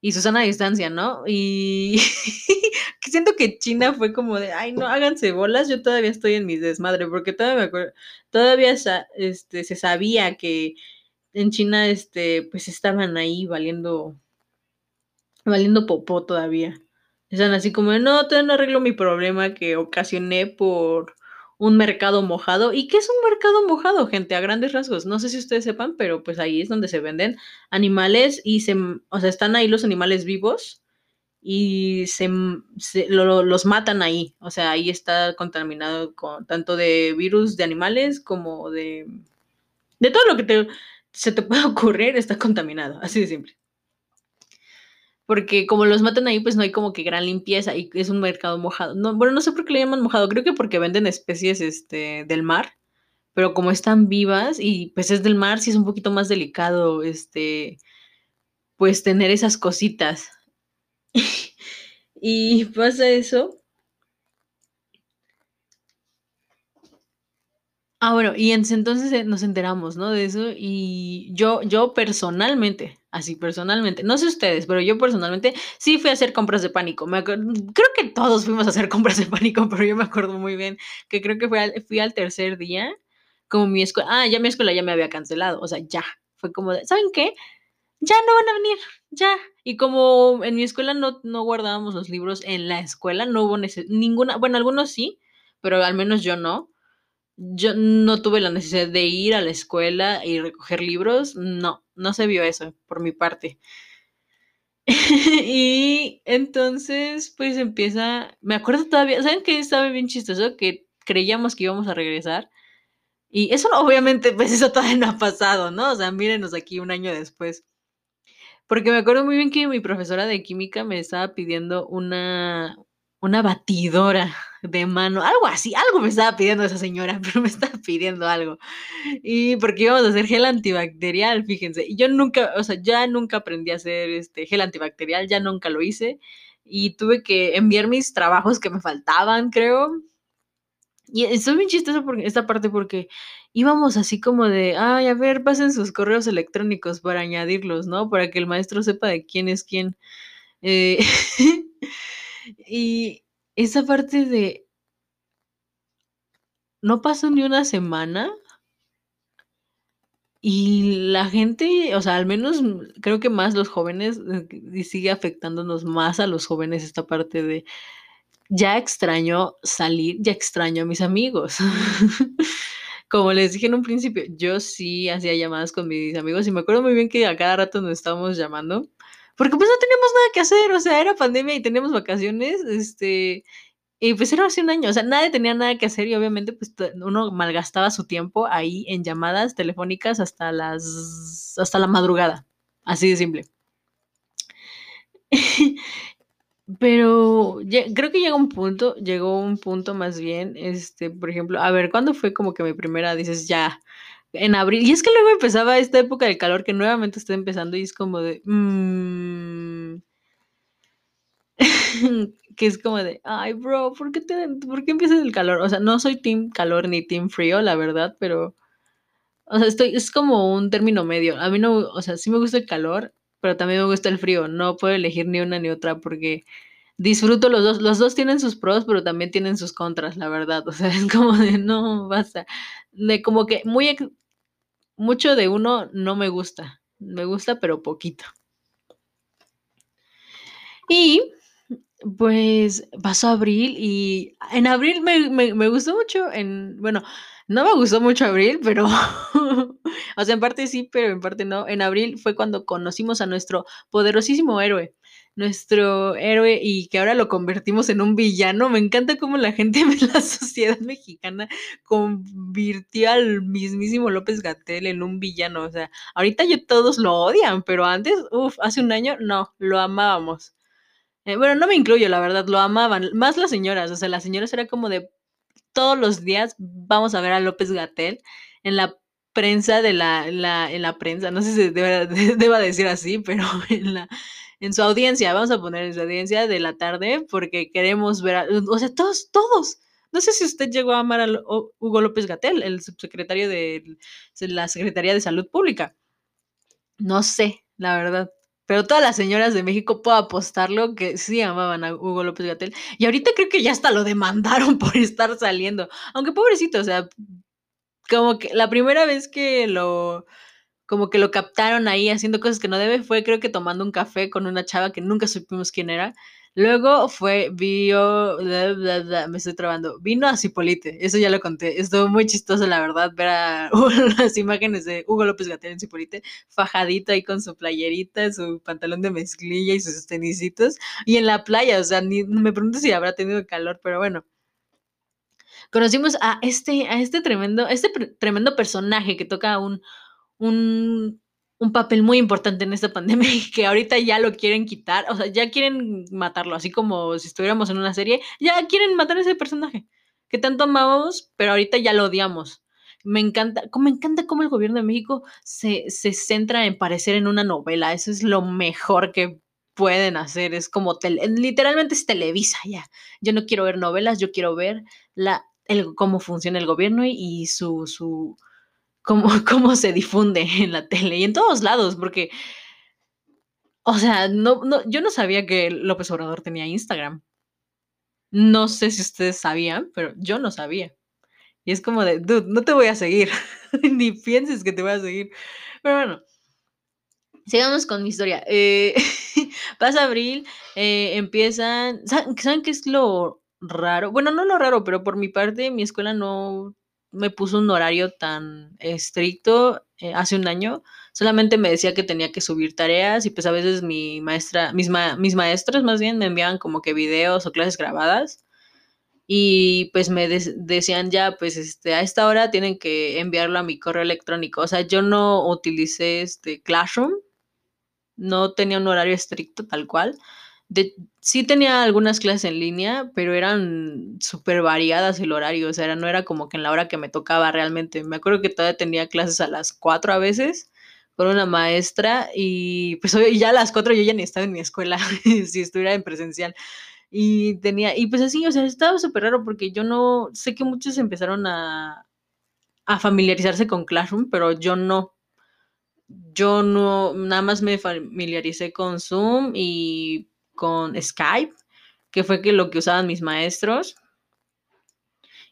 Y Susana a distancia, ¿no? Y siento que China fue como de, ay, no, háganse bolas, yo todavía estoy en mi desmadre, porque todavía me acuerdo, todavía este, se sabía que en China, este, pues estaban ahí valiendo, valiendo popó todavía. Están así como, no, todavía no arreglo mi problema que ocasioné por un mercado mojado. ¿Y qué es un mercado mojado, gente? A grandes rasgos. No sé si ustedes sepan, pero pues ahí es donde se venden animales y se, o sea, están ahí los animales vivos y se, se lo, los matan ahí. O sea, ahí está contaminado con tanto de virus de animales como de... De todo lo que te, se te pueda ocurrir está contaminado, así de simple porque como los matan ahí, pues no hay como que gran limpieza y es un mercado mojado. No, bueno, no sé por qué le llaman mojado, creo que porque venden especies este, del mar, pero como están vivas y pues es del mar, sí es un poquito más delicado, este, pues tener esas cositas. y pasa eso. Ah, bueno, y entonces eh, nos enteramos, ¿no? De eso y yo, yo personalmente, así personalmente, no sé ustedes, pero yo personalmente sí fui a hacer compras de pánico. Me creo que todos fuimos a hacer compras de pánico, pero yo me acuerdo muy bien que creo que fui al, fui al tercer día, como mi escuela, ah, ya mi escuela ya me había cancelado, o sea, ya, fue como, de, ¿saben qué? Ya no van a venir, ya. Y como en mi escuela no, no guardábamos los libros en la escuela, no hubo ninguna, bueno, algunos sí, pero al menos yo no yo no tuve la necesidad de ir a la escuela y recoger libros, no, no se vio eso por mi parte. y entonces, pues empieza, me acuerdo todavía, ¿saben qué estaba bien chistoso? Que creíamos que íbamos a regresar. Y eso obviamente, pues eso todavía no ha pasado, ¿no? O sea, mírenos aquí un año después. Porque me acuerdo muy bien que mi profesora de química me estaba pidiendo una, una batidora de mano, algo así, algo me estaba pidiendo esa señora, pero me estaba pidiendo algo. Y porque íbamos a hacer gel antibacterial, fíjense. Y yo nunca, o sea, ya nunca aprendí a hacer este gel antibacterial, ya nunca lo hice. Y tuve que enviar mis trabajos que me faltaban, creo. Y estoy bien chistoso por esta parte porque íbamos así como de, ay, a ver, pasen sus correos electrónicos para añadirlos, ¿no? Para que el maestro sepa de quién es quién. Eh, y esa parte de... No pasó ni una semana y la gente, o sea, al menos creo que más los jóvenes, eh, y sigue afectándonos más a los jóvenes esta parte de ya extraño salir, ya extraño a mis amigos. Como les dije en un principio, yo sí hacía llamadas con mis amigos y me acuerdo muy bien que a cada rato nos estábamos llamando, porque pues no teníamos nada que hacer, o sea, era pandemia y teníamos vacaciones, este, y pues era hace un año, o sea, nadie tenía nada que hacer y obviamente pues uno malgastaba su tiempo ahí en llamadas telefónicas hasta las, hasta la madrugada, así de simple. Pero creo que llega un punto, llegó un punto más bien, este, por ejemplo, a ver, ¿cuándo fue como que mi primera, dices, ya, en abril? Y es que luego empezaba esta época del calor que nuevamente está empezando y es como de, mmm, que es como de, ay, bro, ¿por qué, te, ¿por qué empieza el calor? O sea, no soy team calor ni team frío, la verdad, pero, o sea, estoy, es como un término medio. A mí no, o sea, sí me gusta el calor, pero también me gusta el frío. No puedo elegir ni una ni otra porque disfruto los dos. Los dos tienen sus pros, pero también tienen sus contras, la verdad. O sea, es como de no basta. De como que muy mucho de uno no me gusta. Me gusta, pero poquito. Y pues pasó abril y en abril me, me, me gustó mucho. En, bueno, no me gustó mucho abril, pero, o sea, en parte sí, pero en parte no. En abril fue cuando conocimos a nuestro poderosísimo héroe, nuestro héroe y que ahora lo convertimos en un villano. Me encanta cómo la gente de la sociedad mexicana convirtió al mismísimo López Gatel en un villano. O sea, ahorita ya todos lo odian, pero antes, uff, hace un año, no, lo amábamos. Eh, bueno, no me incluyo, la verdad, lo amaban. Más las señoras, o sea, las señoras era como de, todos los días vamos a ver a López Gatel en la prensa de la, la en la prensa, no sé si deba, decir así, pero en la en su audiencia, vamos a poner en su audiencia de la tarde porque queremos ver, a, o sea, todos, todos. No sé si usted llegó a amar a Hugo López Gatel, el subsecretario de la Secretaría de Salud Pública. No sé, la verdad. Pero todas las señoras de México puedo apostarlo que sí amaban a Hugo López Gatel. Y ahorita creo que ya hasta lo demandaron por estar saliendo. Aunque pobrecito, o sea, como que la primera vez que lo como que lo captaron ahí haciendo cosas que no debe fue creo que tomando un café con una chava que nunca supimos quién era Luego fue, vio, me estoy trabando, vino a Cipolite, eso ya lo conté, estuvo muy chistoso la verdad ver las imágenes de Hugo López Gatel en Cipolite, fajadito ahí con su playerita, su pantalón de mezclilla y sus tenisitos, y en la playa, o sea, me pregunto si habrá tenido calor, pero bueno. Conocimos a este, a este tremendo, este tremendo personaje que toca un, un un papel muy importante en esta pandemia y que ahorita ya lo quieren quitar, o sea, ya quieren matarlo, así como si estuviéramos en una serie, ya quieren matar a ese personaje que tanto amábamos, pero ahorita ya lo odiamos. Me encanta, me encanta cómo el gobierno de México se, se centra en parecer en una novela, eso es lo mejor que pueden hacer, es como, literalmente es Televisa ya. Yo no quiero ver novelas, yo quiero ver la, el, cómo funciona el gobierno y, y su, su, cómo, se difunde en la tele y en todos lados, porque, o sea, no, no, yo no sabía que López Obrador tenía Instagram. No sé si ustedes sabían, pero yo no sabía. Y es como de, dude, no te voy a seguir, ni pienses que te voy a seguir. Pero bueno, sigamos con mi historia. Eh, pasa abril, eh, empiezan, ¿saben qué es lo raro? Bueno, no lo raro, pero por mi parte, mi escuela no me puso un horario tan estricto eh, hace un año. Solamente me decía que tenía que subir tareas y pues a veces mi maestra, mis, mis maestros más bien me enviaban como que videos o clases grabadas y pues me decían ya, pues este, a esta hora tienen que enviarlo a mi correo electrónico. O sea, yo no utilicé este Classroom, no tenía un horario estricto tal cual. De, sí tenía algunas clases en línea, pero eran súper variadas el horario, o sea, no era como que en la hora que me tocaba realmente. Me acuerdo que todavía tenía clases a las 4 a veces con una maestra y pues ya a las 4 yo ya ni estaba en mi escuela, si estuviera en presencial. Y tenía, y pues así, o sea, estaba súper raro porque yo no, sé que muchos empezaron a, a familiarizarse con Classroom, pero yo no. Yo no, nada más me familiaricé con Zoom y con Skype, que fue que lo que usaban mis maestros.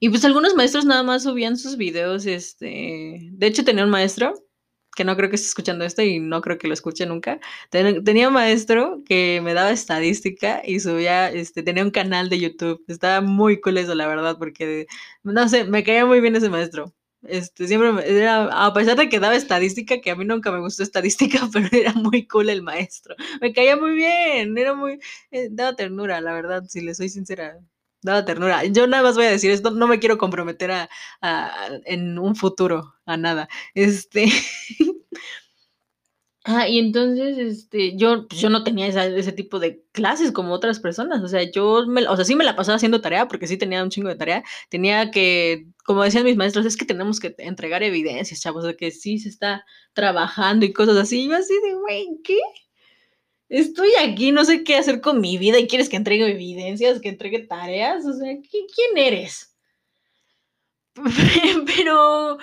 Y pues algunos maestros nada más subían sus videos, este, de hecho tenía un maestro que no creo que esté escuchando esto y no creo que lo escuche nunca. tenía un maestro que me daba estadística y subía, este, tenía un canal de YouTube. Estaba muy cool eso, la verdad, porque, no sé, me caía muy bien ese maestro. Este, siempre era, a pesar de que daba estadística, que a mí nunca me gustó estadística, pero era muy cool el maestro. Me caía muy bien, era muy, eh, daba ternura, la verdad, si le soy sincera daba ternura. Yo nada más voy a decir esto, no me quiero comprometer a, en un futuro a nada. Este. ah, y entonces, este, yo, pues, yo no tenía ese tipo de clases como otras personas. O sea, yo, me, o sea, sí me la pasaba haciendo tarea, porque sí tenía un chingo de tarea. Tenía que, como decían mis maestros, es que tenemos que entregar evidencias, chavos, de que sí se está trabajando y cosas así. Y yo así de, güey, ¿qué? estoy aquí, no sé qué hacer con mi vida y quieres que entregue evidencias, que entregue tareas, o sea, ¿quién eres? Pero,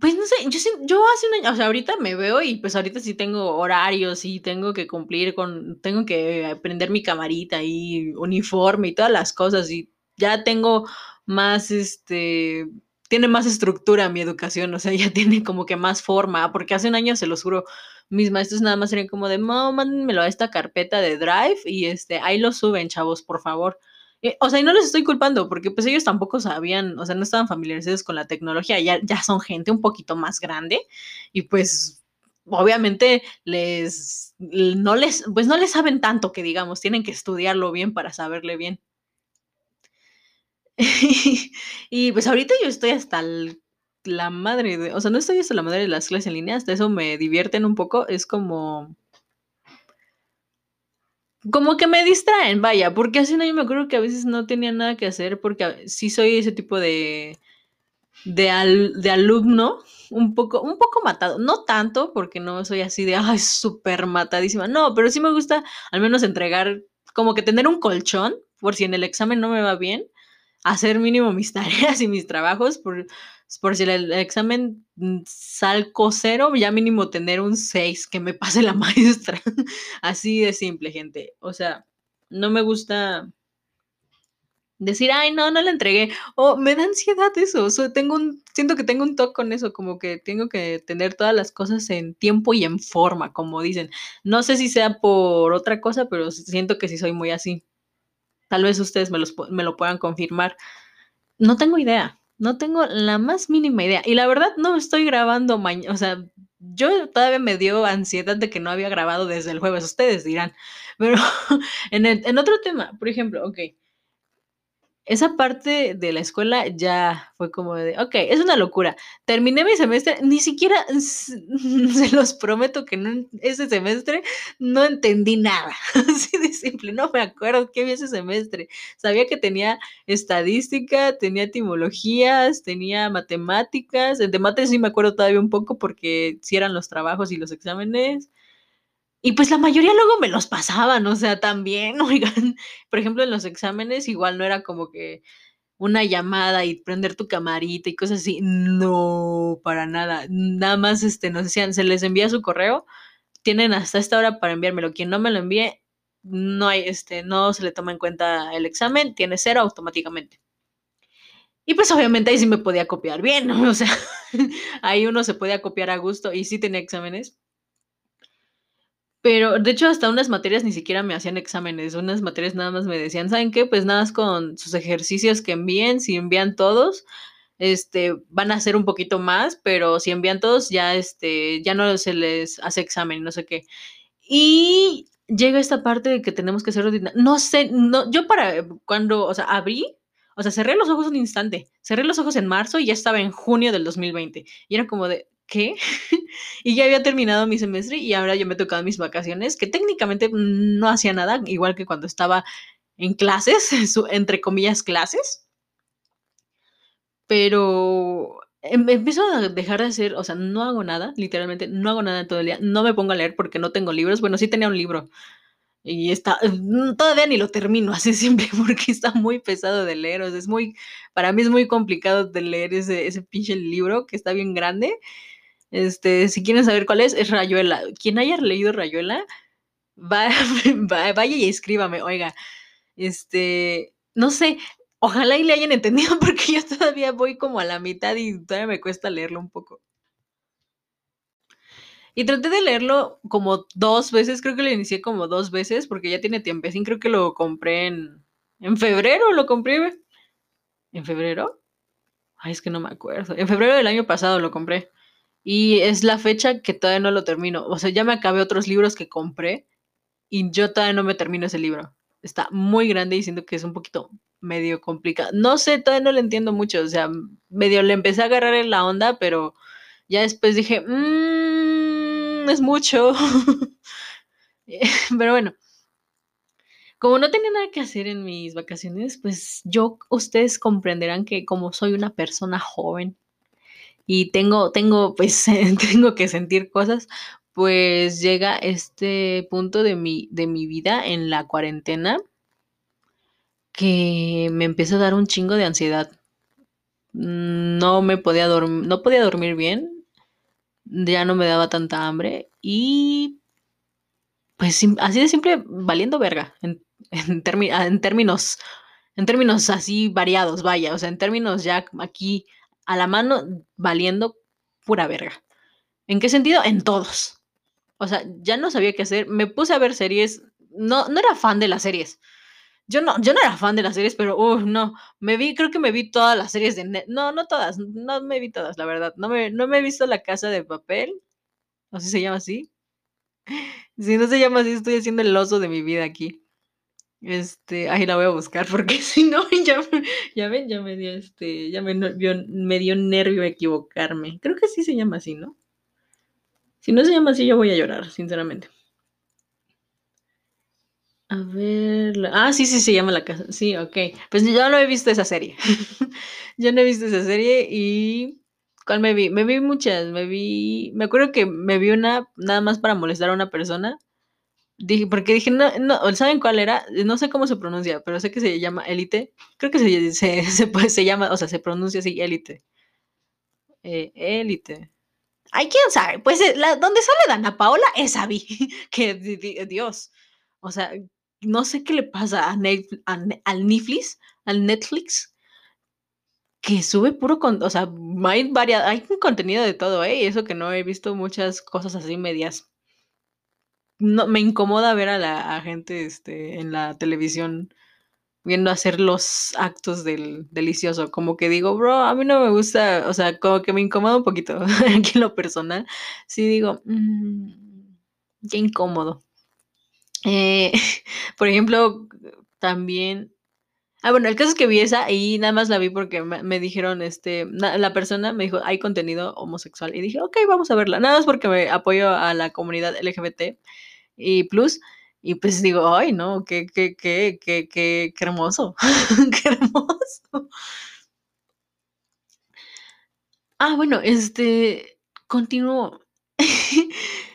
pues no sé, yo, yo hace un año, o sea, ahorita me veo y pues ahorita sí tengo horarios y tengo que cumplir con, tengo que prender mi camarita y uniforme y todas las cosas y ya tengo más, este, tiene más estructura mi educación, o sea, ya tiene como que más forma, porque hace un año, se los juro, mis maestros nada más serían como de, no, mándenmelo a esta carpeta de Drive y este, ahí lo suben, chavos, por favor. Eh, o sea, y no les estoy culpando, porque pues ellos tampoco sabían, o sea, no estaban familiarizados con la tecnología, ya, ya son gente un poquito más grande y pues obviamente les, no les, pues no les saben tanto que digamos, tienen que estudiarlo bien para saberle bien. y pues ahorita yo estoy hasta la madre o sea, no estoy hasta la madre de las clases en línea, hasta eso me divierten un poco, es como como que me distraen, vaya, porque hace un año me acuerdo que a veces no tenía nada que hacer porque sí soy ese tipo de de, de alumno un poco un poco matado, no tanto porque no soy así de ay, súper matadísima, no, pero sí me gusta al menos entregar como que tener un colchón por si en el examen no me va bien hacer mínimo mis tareas y mis trabajos por, por si el, examen mm, salco cero, ya mínimo tener un 6 que me pase la maestra. Así de simple, gente. O sea, no me gusta decir, ay, no, no la entregué. O me da ansiedad eso. O tengo un, siento que tengo un toque con eso, como que tengo que tener todas las cosas en tiempo y en forma, como dicen. No sé si sea por otra cosa, pero siento que sí soy muy así. Tal vez ustedes me, me lo puedan confirmar. No tengo idea, no tengo la más mínima idea. Y la verdad no estoy grabando mañana, o sea, yo todavía me dio ansiedad de que no había grabado desde el jueves, ustedes dirán. Pero en, en otro tema, por ejemplo, ok, esa parte de la escuela ya fue como de, ok, es una locura. Terminé mi semestre, ni siquiera, se los prometo que no, ese semestre no entendí nada. Así de simple, no me acuerdo qué había ese semestre. Sabía que tenía estadística, tenía etimologías, tenía matemáticas. De matemáticas sí me acuerdo todavía un poco porque sí eran los trabajos y los exámenes. Y pues la mayoría luego me los pasaban, o sea, también, oigan, por ejemplo, en los exámenes igual no era como que una llamada y prender tu camarita y cosas así, no, para nada, nada más este, nos decían, se les envía su correo, tienen hasta esta hora para enviármelo, quien no me lo envíe, no hay, este, no se le toma en cuenta el examen, tiene cero automáticamente. Y pues obviamente ahí sí me podía copiar bien, ¿no? O sea, ahí uno se podía copiar a gusto y sí tenía exámenes pero, de hecho, hasta unas materias ni siquiera me hacían exámenes, unas materias nada más me decían, ¿saben qué? Pues nada más con sus ejercicios que envíen, si envían todos, este, van a hacer un poquito más, pero si envían todos, ya, este, ya no se les hace examen, no sé qué. Y llega esta parte de que tenemos que hacer No sé, no, yo para cuando, o sea, abrí, o sea, cerré los ojos un instante, cerré los ojos en marzo y ya estaba en junio del 2020. Y era como de, ¿qué? y ya había terminado mi semestre y ahora yo me tocaba mis vacaciones, que técnicamente no hacía nada, igual que cuando estaba en clases, entre comillas clases. Pero em, empiezo a dejar de hacer, o sea, no hago nada, literalmente, no hago nada todo el día, no me pongo a leer porque no tengo libros, bueno, sí tenía un libro y está, mm, todavía ni lo termino así siempre porque está muy pesado de leer, o sea, es muy, para mí es muy complicado de leer ese, ese pinche libro que está bien grande. Este, si quieren saber cuál es, es Rayuela. Quien haya leído Rayuela, va, vaya y escríbame, oiga, este, no sé, ojalá y le hayan entendido porque yo todavía voy como a la mitad y todavía me cuesta leerlo un poco. Y traté de leerlo como dos veces, creo que lo inicié como dos veces porque ya tiene tiempo. Así creo que lo compré en, en febrero, lo compré. ¿En febrero? Ay, es que no me acuerdo. En febrero del año pasado lo compré. Y es la fecha que todavía no lo termino. O sea, ya me acabé otros libros que compré y yo todavía no me termino ese libro. Está muy grande y que es un poquito medio complicado. No sé, todavía no lo entiendo mucho. O sea, medio le empecé a agarrar en la onda, pero ya después dije, mmm, es mucho. Pero bueno, como no tenía nada que hacer en mis vacaciones, pues yo, ustedes comprenderán que como soy una persona joven y tengo, tengo, pues, tengo que sentir cosas, pues llega este punto de mi, de mi vida en la cuarentena que me empezó a dar un chingo de ansiedad. No me podía dormir, no podía dormir bien, ya no me daba tanta hambre y pues así de simple, valiendo verga, en, en, en, términos, en términos así variados, vaya, o sea, en términos ya aquí a la mano, valiendo pura verga. ¿En qué sentido? En todos. O sea, ya no sabía qué hacer, me puse a ver series, no, no era fan de las series, yo no, yo no era fan de las series, pero uh, no, me vi, creo que me vi todas las series de no, no todas, no me vi todas, la verdad, no me, no me he visto La Casa de Papel, sé si se llama así. Si no se llama así, estoy haciendo el oso de mi vida aquí. Este, ahí la voy a buscar porque si no, ya, ya ven, ya me dio este, ya me, me dio nervio equivocarme. Creo que sí se llama así, ¿no? Si no se llama así, yo voy a llorar, sinceramente. A ver. Ah, sí, sí, se llama La Casa. Sí, ok. Pues yo no he visto esa serie. yo no he visto esa serie y. ¿Cuál me vi? Me vi muchas. Me vi. Me acuerdo que me vi una nada más para molestar a una persona. Dije, porque dije, no, no, ¿saben cuál era? No sé cómo se pronuncia, pero sé que se llama Élite. Creo que se, se, se, se, llama, o sea, se pronuncia así, Élite. Eh, élite. Ay, quién sabe. Pues eh, la, donde sale Dana Paola, esa vi. que Dios. O sea, no sé qué le pasa a al Netflix, al Netflix, que sube puro con, o sea, hay varias, hay contenido de todo, ¿eh? Y eso que no he visto muchas cosas así medias. No, me incomoda ver a la gente este, en la televisión viendo hacer los actos del delicioso. Como que digo, bro, a mí no me gusta, o sea, como que me incomoda un poquito aquí en lo personal. Sí digo, mmm, qué incómodo. Eh, por ejemplo, también. Ah, bueno, el caso es que vi esa y nada más la vi porque me, dijeron, este, la persona me dijo, hay contenido homosexual. Y dije, ok, vamos a verla. Nada más porque me apoyo a la comunidad LGBT y plus. Y pues digo, ay, no, qué, qué, qué, qué, qué, qué hermoso. qué hermoso. Ah, bueno, este, continúo.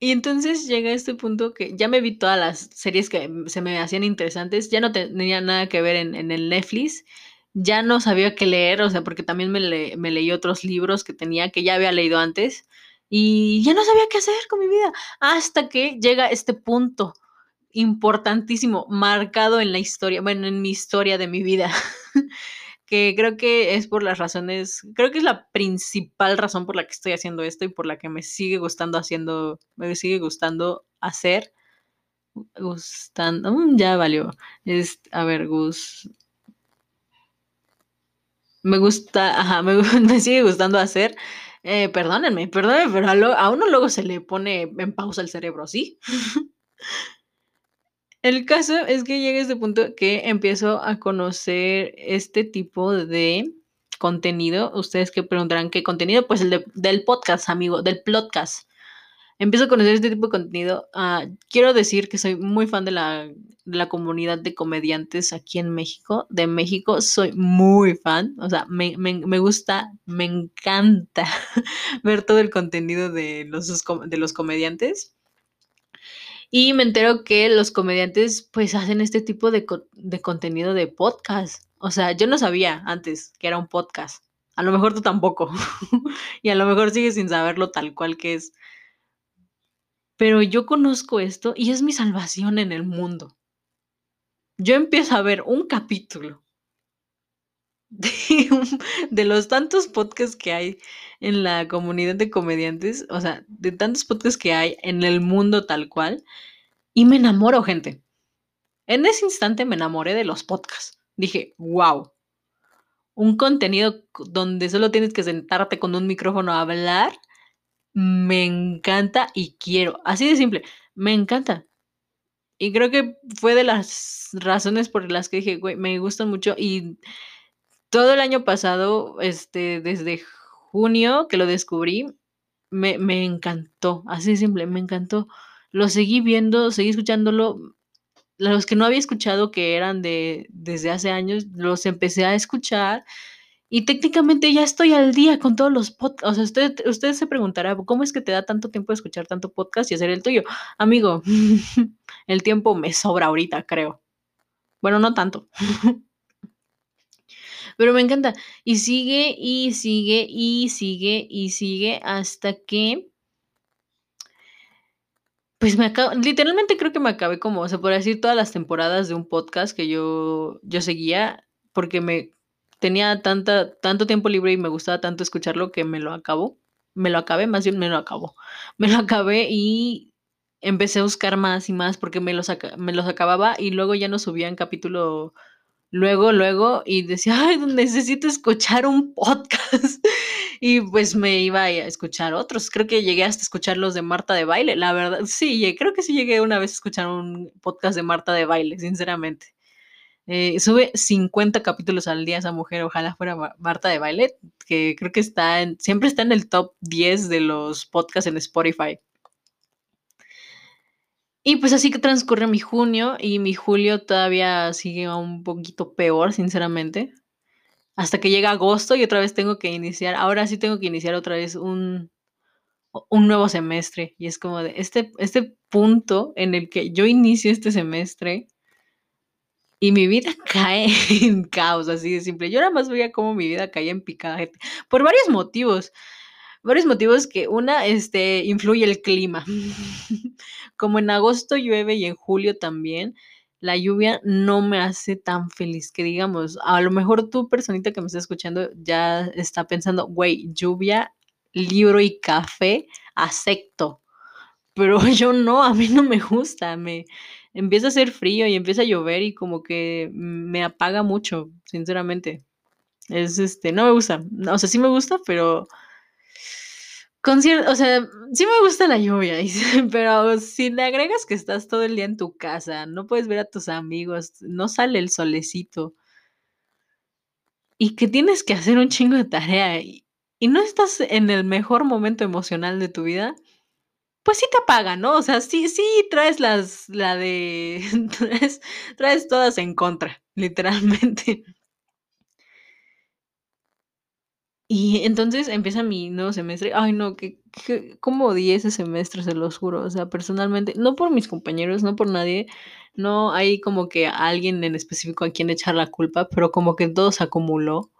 Y entonces llega este punto que ya me vi todas las series que se me hacían interesantes, ya no tenía nada que ver en, el Netflix, ya no sabía qué leer, o sea, porque también me, me leí otros libros que tenía, que ya había leído antes, y ya no sabía qué hacer con mi vida, hasta que llega este punto importantísimo, marcado en la historia, bueno, en mi historia de mi vida. que creo que es por las razones, creo que es la principal razón por la que estoy haciendo esto y por la que me sigue gustando haciendo, me sigue gustando hacer. Gustando, mm, ya valió. Es, a ver, Gus. Me gusta, ajá, me, sigue gustando hacer. Eh, perdónenme, perdónenme, pero a, a uno luego se le pone en pausa el cerebro, ¿sí? El caso es que llega este punto que empiezo a conocer este tipo de contenido. Ustedes que preguntarán qué contenido, pues el del podcast, amigo, del podcast. Empiezo a conocer este tipo de contenido. Ah, quiero decir que soy muy fan de la, de la, comunidad de comediantes aquí en México. De México soy muy fan. O sea, me, me, me gusta, me encanta ver todo el contenido de los, de los comediantes. Y me entero que los comediantes pues hacen este tipo de, de contenido de podcast. O sea, yo no sabía antes que era un podcast. A lo mejor tú tampoco. y a lo mejor sigues sin saberlo tal cual que es. Pero yo conozco esto y es mi salvación en el mundo. Yo empiezo a ver un capítulo de, los tantos podcasts que hay en la comunidad de comediantes, o sea, de tantos podcasts que hay en el mundo tal cual, y me enamoro, gente. En ese instante me enamoré de los podcasts. Dije, wow, un contenido donde solo tienes que sentarte con un micrófono a hablar, me encanta y quiero. Así de simple, me encanta. Y creo que fue de las razones por las que dije, güey, me gusta mucho. Y todo el año pasado, este, desde junio que lo descubrí, me, me encantó. Así de simple, me encantó. Lo seguí viendo, seguí escuchándolo los que no había escuchado que eran de desde hace años, los empecé a escuchar y técnicamente ya estoy al día con todos los podcasts. O sea, usted, usted se preguntará, ¿cómo es que te da tanto tiempo de escuchar tanto podcast y hacer el tuyo? Amigo, el tiempo me sobra ahorita, creo. Bueno, no tanto. Pero me encanta. Y sigue y sigue y sigue y sigue hasta que pues me acabo, literalmente creo que me acabé como, se podría decir, todas las temporadas de un podcast que yo, yo seguía, porque me tenía tanta, tanto tiempo libre y me gustaba tanto escucharlo que me lo acabo. Me lo acabé, más bien me lo acabo. Me lo acabé y empecé a buscar más y más porque me los, me los acababa y luego ya no subía en capítulo luego, luego, y decía, necesito escuchar un podcast. y pues me iba a escuchar otros. Creo que llegué hasta escuchar los de Marta de Baile, la verdad. Sí, creo que sí llegué una vez a escuchar un podcast de Marta de Baile, sinceramente. Eh, sube 50 capítulos al día esa mujer, ojalá fuera Marta de Baile, que creo que está en, siempre está en el top 10 de los podcasts en Spotify. Y pues así que transcurre mi junio y mi julio todavía sigue un poquito peor, sinceramente. Hasta que llega agosto y otra vez tengo que iniciar, ahora sí tengo que iniciar otra vez un, un nuevo semestre. Y es como de este, este punto en el que yo inicio este semestre y mi vida cae en caos, así de simple. Yo nada más veía cómo mi vida caía en picada, por varios motivos varios motivos que una, este, influye el clima. Como en agosto llueve y en julio también, la lluvia no me hace tan feliz que digamos, a lo mejor tú, personita que me está escuchando, ya está pensando, güey, lluvia, libro y café, acepto. Pero yo no, a mí no me gusta, me empieza a hacer frío y empieza a llover y como que me apaga mucho, sinceramente. Es este, no me gusta. O sea, sí me gusta, pero o sea, sí me gusta la lluvia, pero si le agregas que estás todo el día en tu casa, no puedes ver a tus amigos, no sale el solecito y que tienes que hacer un chingo de tarea y, no estás en el mejor momento emocional de tu vida, pues sí te apaga, ¿no? O sea, sí, sí traes las, la de, traes todas en contra, literalmente. Y entonces empieza mi nuevo semestre. Ay, no, que, cómo odié ese semestre, se los juro. O sea, personalmente, no por mis compañeros, no por nadie, no hay como que alguien en específico a quien echar la culpa, pero como que todo se acumuló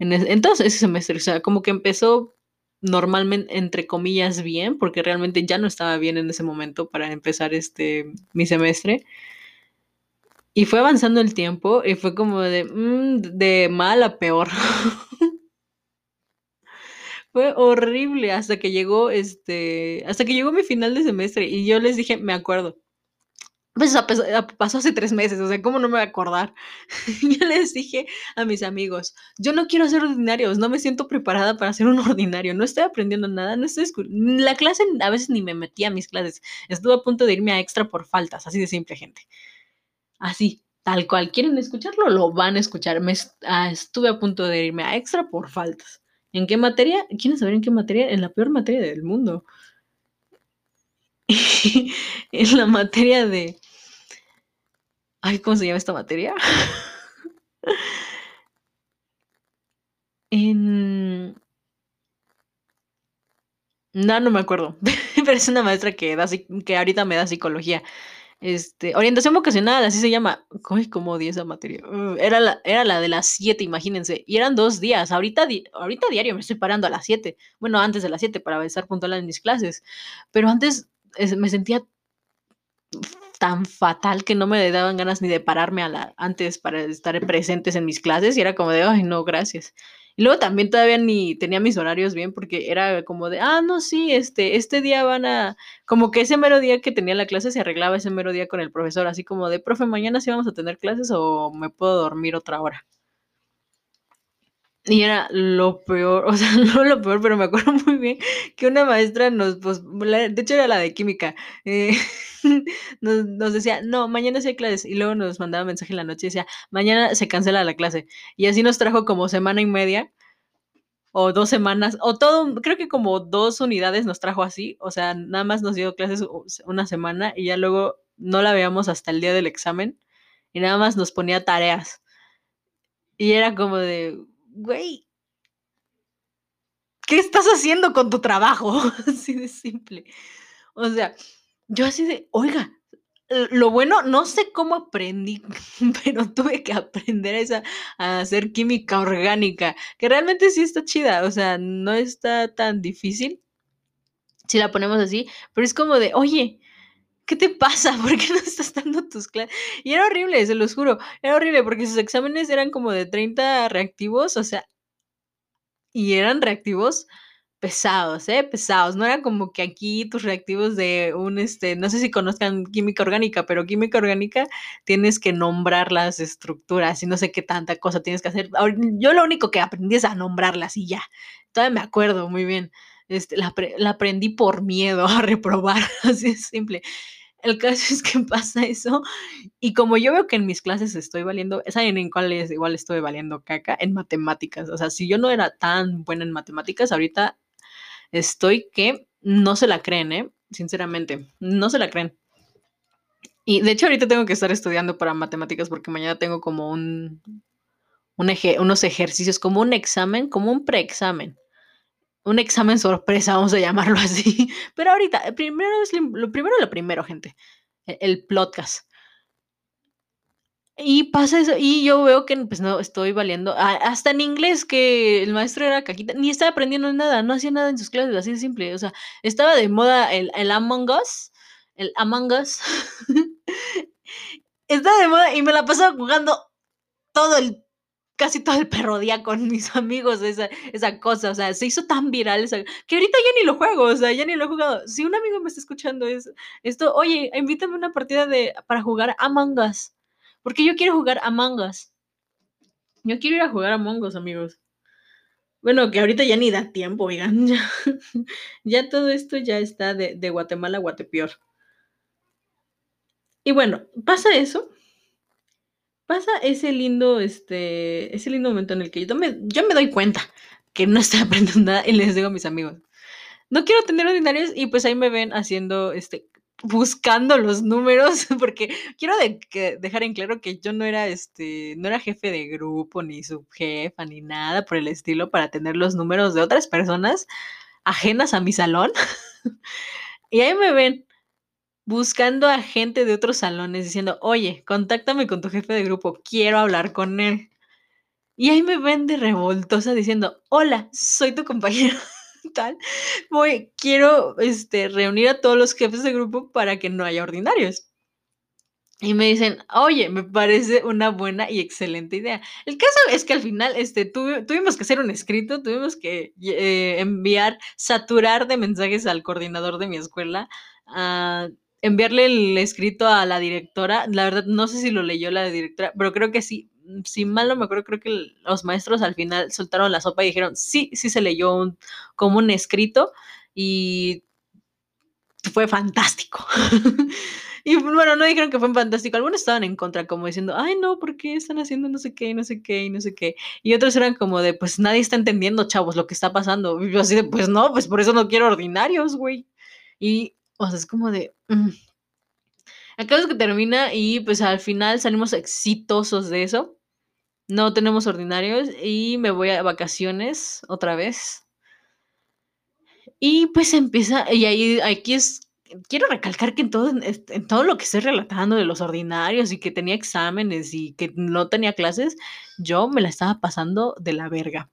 en entonces ese semestre. O sea, como que empezó normalmente, entre comillas, bien, porque realmente ya no estaba bien en ese momento para empezar este, mi semestre. Y fue avanzando el tiempo y fue como de, mm, de mal a peor. Fue horrible hasta que llegó, este, hasta que llegó mi final de semestre y yo les dije, me acuerdo. Pues pasó hace tres meses, o sea, ¿cómo no me voy a acordar? yo les dije a mis amigos, yo no quiero ser ordinarios, no me siento preparada para ser un ordinario, no estoy aprendiendo nada, no estoy la clase a veces ni me metía a mis clases, estuve a punto de irme a extra por faltas, así de simple, gente. Así, tal cual quieren escucharlo, lo van a escuchar. Me ah, estuve a punto de irme a extra por faltas. ¿En qué materia? ¿Quieren saber en qué materia? En la peor materia del mundo. en la materia de... Ay, ¿cómo se llama esta materia? en... No, no me acuerdo. Pero es una maestra que, da, que ahorita me da psicología. Este, orientación vocacional, así se llama. Ay, cómo odié esa materia. Uh, era, la, era la de las 7, imagínense. Y eran dos días. Ahorita, ahorita diario me estoy parando a las 7. Bueno, antes de las 7 para estar puntual en mis clases. Pero antes me sentía tan fatal que no me daban ganas ni de pararme a la, antes para estar presentes en mis clases y era como de, ay, no, gracias. Y luego también todavía ni tenía mis horarios bien porque era como de, ah, no, sí, este, este día van a, como que ese mero día que tenía la clase se arreglaba ese mero día con el profesor, así como de, profe, mañana sí vamos a tener clases o me puedo dormir otra hora. Y era lo peor, o sea, no lo peor, pero me acuerdo muy bien que una maestra nos, pues, de hecho era la de química, eh, nos, decía, no, mañana sí hay clases, y luego nos mandaba mensaje en la noche y decía, mañana se cancela la clase. Y así nos trajo como semana y media, o dos semanas, o todo, creo que como dos unidades nos trajo así, o sea, nada más nos dio clases una semana y ya luego no la veíamos hasta el día del examen, y nada más nos ponía tareas. Y era como de, güey, ¿qué estás haciendo con tu trabajo? así de simple. O sea, yo así de, oiga, lo bueno, no sé cómo aprendí, pero tuve que aprender esa, a hacer química orgánica, que realmente sí está chida, o sea, no está tan difícil si la ponemos así, pero es como de, oye, ¿qué te pasa? ¿Por qué no estás dando tus clases? Y era horrible, se los juro, era horrible porque sus exámenes eran como de 30 reactivos, o sea, y eran reactivos pesados, ¿eh? Pesados. No era como que aquí tus reactivos de un, este, no sé si conozcan química orgánica, pero química orgánica tienes que nombrar las estructuras y no sé qué tanta cosa tienes que hacer. Yo lo único que aprendí es a nombrarlas y ya. Todavía me acuerdo muy bien. Este, la, la aprendí por miedo a reprobar, así es simple. El caso es que pasa eso. Y como yo veo que en mis clases estoy valiendo, ¿saben en cuáles igual estoy valiendo caca? En matemáticas. O sea, si yo no era tan buena en matemáticas, ahorita estoy que no se la creen, ¿eh? Sinceramente, no se la creen. Y de hecho ahorita tengo que estar estudiando para matemáticas porque mañana tengo como un, un unos ejercicios, como un examen, como un preexamen un examen sorpresa, vamos a llamarlo así. Pero ahorita, primero es lo primero, lo primero, gente. E, el, podcast. Y pasa eso, y yo veo que pues no estoy valiendo, hasta en inglés, que el maestro era caquita, ni estaba aprendiendo nada, no hacía nada en sus clases, así de simple, o sea, estaba de moda el, el Among Us, el Among Us, estaba de moda y me la pasaba jugando todo el casi todo el perro día con mis amigos esa, esa cosa, o sea, se hizo tan viral esa, que ahorita ya ni lo juego, o sea, ya ni lo he jugado. Si un amigo me está escuchando es, esto, oye, invítame a una partida de, para jugar Among Us, porque yo quiero jugar Among Us. Yo quiero ir a jugar Among Us, amigos. Bueno, que ahorita ya ni da tiempo, oigan, ya, ya todo esto ya está de, de Guatemala a Guatepeor. Y bueno, pasa eso pasa ese lindo, este, ese lindo momento en el que yo me, yo me doy cuenta que no estoy aprendiendo nada y les digo a mis amigos, no quiero tener ordinarios y pues ahí me ven haciendo, este, buscando los números porque quiero dejar en claro que yo no era, este, no era jefe de grupo ni subjefa ni nada por el estilo para tener los números de otras personas ajenas a mi salón. y ahí me ven buscando a gente de otros salones diciendo, oye, contáctame con tu jefe de grupo, quiero hablar con él. Y ahí me ven de revoltosa diciendo, hola, soy tu compañero tal. Voy, quiero este, reunir a todos los jefes de grupo para que no haya ordinarios. Y me dicen, oye, me parece una buena y excelente idea. El caso es que al final este, tuvimos que hacer un escrito, tuvimos que eh, enviar, saturar de mensajes al coordinador de mi escuela. a enviarle el escrito a la directora. La verdad, no sé si lo leyó la directora, pero creo que sí. Si mal no me acuerdo, creo que los maestros al final soltaron la sopa y dijeron, sí, sí se leyó como un escrito y fue fantástico. Y bueno, no dijeron que fue fantástico. Algunos estaban en contra, como diciendo, ay, no, ¿por qué están haciendo no sé qué, no sé qué, no sé qué? Y otros eran como de, pues nadie está entendiendo, chavos, lo que está pasando. Yo así de, pues no, pues por eso no quiero ordinarios, güey. Y, o sea, es como de... Mm. Acabas que termina y pues al final salimos exitosos de eso. No tenemos ordinarios y me voy a vacaciones otra vez. Y pues empieza, y ahí aquí es quiero recalcar que en todo, en todo lo que estoy relatando de los ordinarios y que tenía exámenes y que no tenía clases, yo me la estaba pasando de la verga.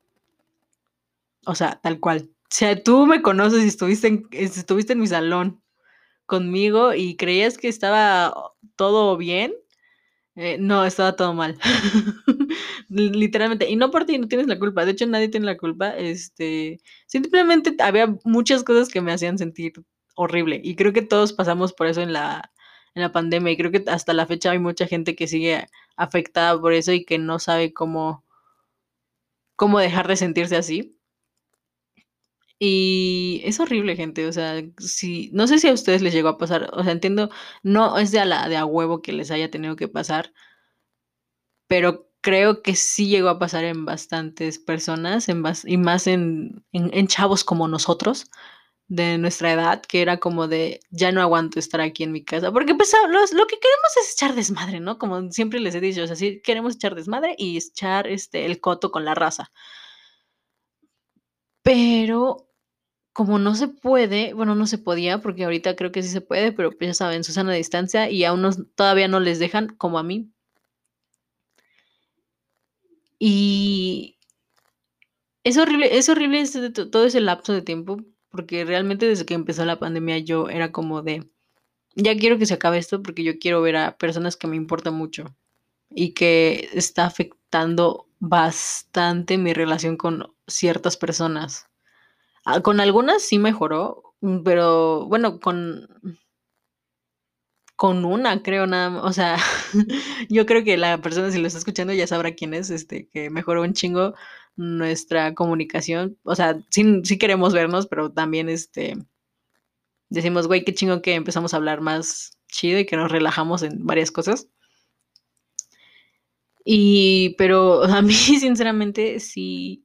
O sea, tal cual. O sea, tú me conoces y estuviste en, estuviste en mi salón conmigo y creías que estaba todo bien. Eh, no, estaba todo mal. Literalmente. Y no por ti, no tienes la culpa. De hecho, nadie tiene la culpa. Este, simplemente había muchas cosas que me hacían sentir horrible. Y creo que todos pasamos por eso en la, en la pandemia. Y creo que hasta la fecha hay mucha gente que sigue afectada por eso y que no sabe cómo, cómo dejar de sentirse así. Y es horrible, gente. O sea, si, no sé si a ustedes les llegó a pasar. O sea, entiendo, no es de a, la, de a huevo que les haya tenido que pasar. Pero creo que sí llegó a pasar en bastantes personas en y más en, en chavos como nosotros de nuestra edad, que era como de, ya no aguanto estar aquí en mi casa, porque pues lo que queremos es echar desmadre, ¿no? Como siempre les he dicho, o sea, sí queremos echar desmadre y echar este, el coto con la raza. Pero como no se puede, bueno, no se podía, porque ahorita creo que sí se puede, pero pues ya saben, Susana a distancia y a unos todavía no les dejan, como a mí. Y es horrible, es horrible todo ese lapso de tiempo porque realmente desde que empezó la pandemia yo era como de, ya quiero que se acabe esto porque yo quiero ver a personas que me importan mucho y que está afectando bastante mi relación con ciertas personas. Ah, con algunas sí mejoró, pero bueno, con con una, creo nada más. O sea, yo creo que la persona si lo está escuchando ya sabrá quién es, este, que mejoró un chingo nuestra comunicación. O sea, sí, sí queremos vernos, pero también este decimos, güey, qué chingo que empezamos a hablar más chido y que nos relajamos en varias cosas. Y, pero a mí, sinceramente, sí,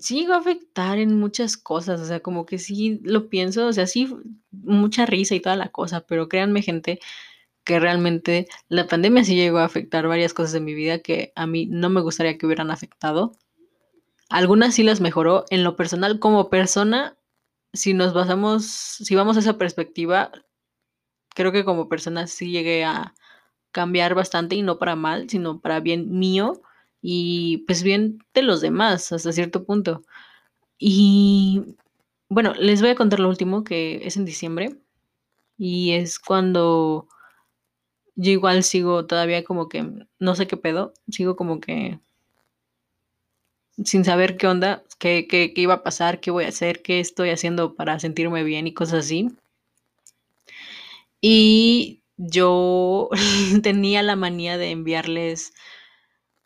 sí a afectar en muchas cosas. O sea, como que sí lo pienso, o sea, sí, mucha risa y toda la cosa, pero créanme, gente, que realmente la pandemia sí llegó a afectar varias cosas de mi vida que a mí no me gustaría que hubieran afectado. Algunas sí las mejoró. En lo personal, como persona, si nos basamos, si vamos a esa perspectiva, creo que como persona sí llegué a cambiar bastante y no para mal, sino para bien mío y pues bien de los demás hasta cierto punto. Y bueno, les voy a contar lo último que es en diciembre y es cuando yo igual sigo todavía como que, no sé qué pedo, sigo como que sin saber qué onda, qué, qué, qué iba a pasar, qué voy a hacer, qué estoy haciendo para sentirme bien y cosas así. Y yo tenía la manía de enviarles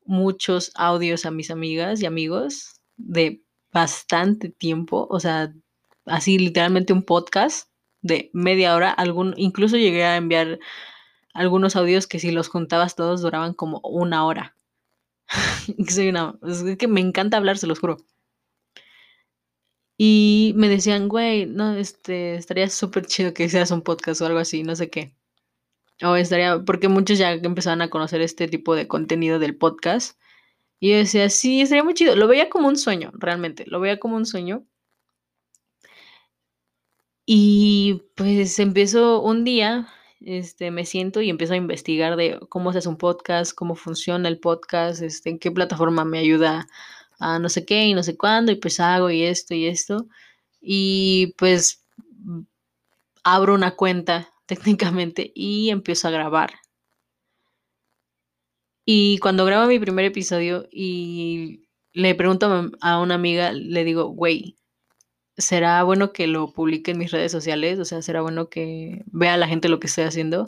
muchos audios a mis amigas y amigos de bastante tiempo, o sea, así literalmente un podcast de media hora, algún, incluso llegué a enviar algunos audios que si los juntabas todos duraban como una hora. Soy una, es que me encanta hablar, se los juro. Y me decían, güey, no, este, estaría súper chido que hicieras un podcast o algo así, no sé qué. O estaría, porque muchos ya empezaban a conocer este tipo de contenido del podcast. Y yo decía, sí, estaría muy chido. Lo veía como un sueño, realmente. Lo veía como un sueño. Y pues empezó un día, este, me siento y empiezo a investigar de cómo se hace un podcast, cómo funciona el podcast, este, en qué plataforma me ayuda a no sé qué y no sé cuándo, y pues hago y esto y esto. Y pues abro una cuenta técnicamente y empiezo a grabar. Y cuando grabo mi primer episodio y le pregunto a una amiga, le digo, güey, ¿será bueno que lo publique en mis redes sociales? O sea, ¿será bueno que vea la gente lo que estoy haciendo?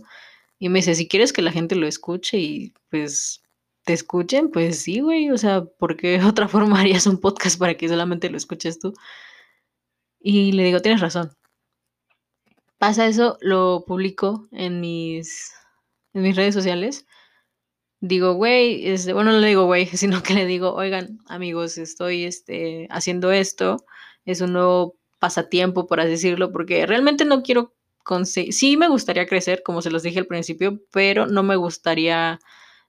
Y me dice, si quieres que la gente lo escuche y pues te escuchen, pues sí, güey. O sea, ¿por qué otra forma harías un podcast para que solamente lo escuches tú? Y le digo, tienes razón. Pasa eso, lo publico en mis, en mis redes sociales. Digo, güey, este, bueno, no le digo güey, sino que le digo, oigan, amigos, estoy este, haciendo esto, es un nuevo pasatiempo, por así decirlo, porque realmente no quiero conseguir, sí me gustaría crecer, como se los dije al principio, pero no me gustaría,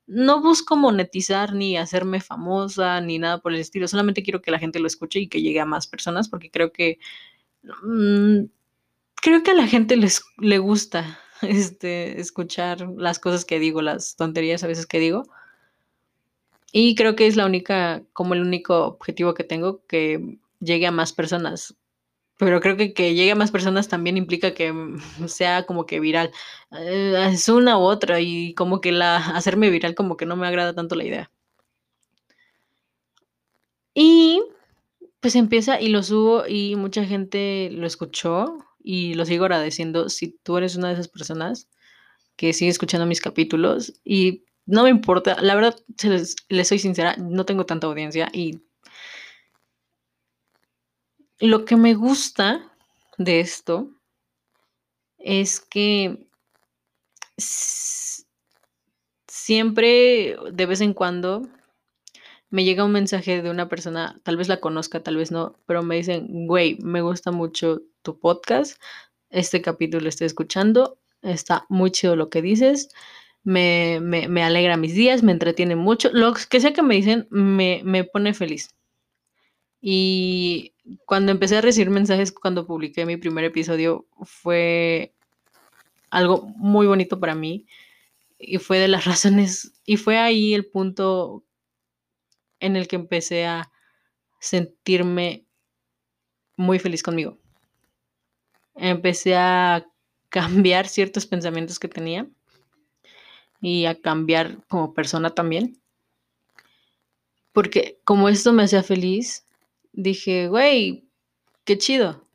no busco monetizar ni hacerme famosa ni nada por el estilo, solamente quiero que la gente lo escuche y que llegue a más personas, porque creo que mmm, creo que a la gente les le gusta este, escuchar las cosas que digo, las tonterías a veces que digo. Y creo que es la única, como el único objetivo que tengo, que llegue a más personas. Pero creo que que llegue a más personas también implica que sea como que viral. Eh, es una u otra y como que la hacerme viral como que no me agrada tanto la idea. Y pues empieza y lo subo y mucha gente lo escuchó y lo sigo agradeciendo si tú eres una de esas personas que sigue escuchando mis capítulos y no me importa, la verdad, les, les soy sincera, no tengo tanta audiencia y lo que me gusta de esto es que siempre, de vez en cuando, me llega un mensaje de una persona, tal vez la conozca, tal vez no, pero me dicen, güey, me gusta mucho tu podcast, este capítulo estoy escuchando, está muy chido lo que dices, me, me, me alegra mis días, me entretiene mucho, lo que sea que me dicen me, me pone feliz. Y cuando empecé a recibir mensajes cuando publiqué mi primer episodio fue algo muy bonito para mí y fue de las razones y fue ahí el punto en el que empecé a sentirme muy feliz conmigo. Empecé a cambiar ciertos pensamientos que tenía y a cambiar como persona también. Porque como esto me hacía feliz, dije, güey, qué chido.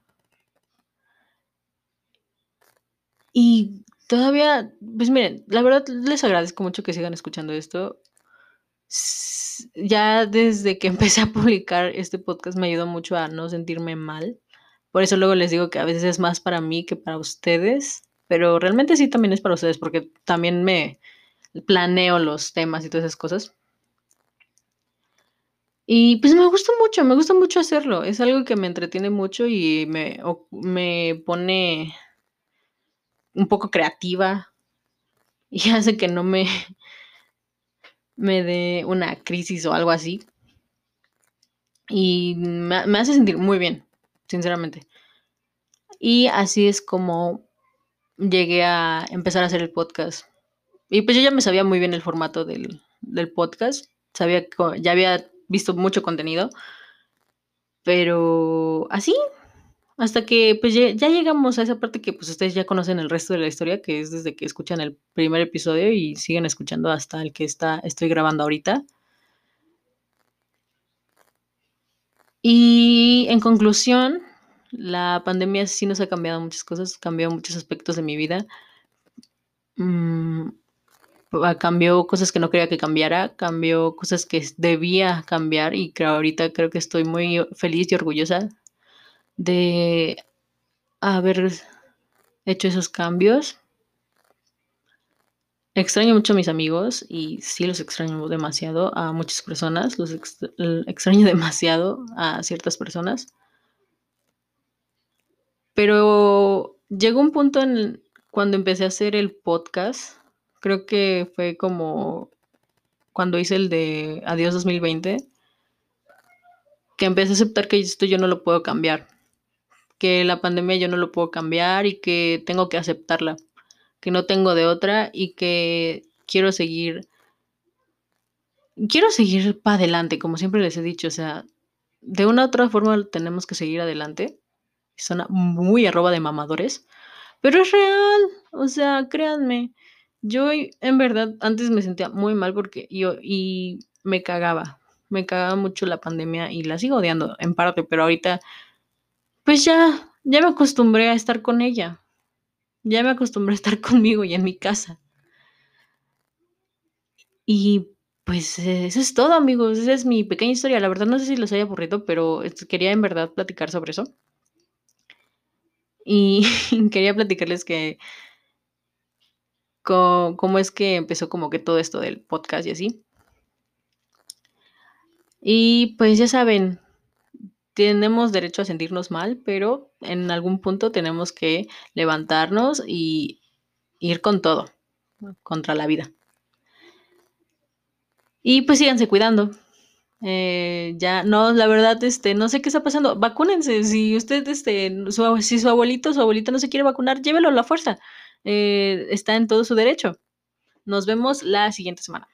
Y todavía, pues miren, la verdad les agradezco mucho que sigan escuchando esto ya desde que empecé a publicar este podcast me ayudó mucho a no sentirme mal. Por eso luego les digo que a veces es más para mí que para ustedes, pero realmente sí también es para ustedes porque también me planeo los temas y todas esas cosas. Y pues me gusta mucho, me gusta mucho hacerlo. Es algo que me entretiene mucho y me, me pone un poco creativa y hace que no me me dé una crisis o algo así. Y me, hace sentir muy bien, sinceramente. Y así es como llegué a empezar a hacer el podcast. Y pues yo ya me sabía muy bien el formato del, del podcast. Sabía ya había visto mucho contenido. Pero así, hasta que pues ya, llegamos a esa parte que pues ustedes ya conocen el resto de la historia, que es desde que escuchan el primer episodio y siguen escuchando hasta el que está, estoy grabando ahorita. Y en conclusión, la pandemia sí nos ha cambiado muchas cosas, cambió muchos aspectos de mi vida. Mm, cambió cosas que no quería que cambiara, cambió cosas que debía cambiar y creo ahorita creo que estoy muy feliz y orgullosa de haber hecho esos cambios. Extraño mucho a mis amigos y sí los extraño demasiado a muchas personas, los extraño demasiado a ciertas personas. Pero llegó un punto en cuando empecé a hacer el podcast, creo que fue como cuando hice el de Adiós 2020, que empecé a aceptar que esto yo no lo puedo cambiar que la pandemia yo no lo puedo cambiar y que tengo que aceptarla, que no tengo de otra y que quiero seguir, quiero seguir para adelante, como siempre les he dicho, o sea, de una u otra forma tenemos que seguir adelante. Suena muy arroba de mamadores, pero es real, o sea, créanme. Yo en verdad antes me sentía muy mal porque yo y me cagaba, me cagaba mucho la pandemia y la sigo odiando en parte, pero ahorita pues ya, ya me acostumbré a estar con ella. Ya me acostumbré a estar conmigo y en mi casa. Y pues eso es todo, amigos. Esa es mi pequeña historia. La verdad no sé si les haya aburrido, pero quería en verdad platicar sobre eso. Y quería platicarles que cómo es que empezó como que todo esto del podcast y así. Y pues ya saben, tenemos derecho a sentirnos mal, pero en algún punto tenemos que levantarnos y ir con todo contra la vida. Y pues síganse cuidando. Eh, ya, no, la verdad, este, no sé qué está pasando. Vacúnense. Si usted, este, su, si su abuelito, su abuelita no se quiere vacunar, llévelo a la fuerza. Eh, está en todo su derecho. Nos vemos la siguiente semana.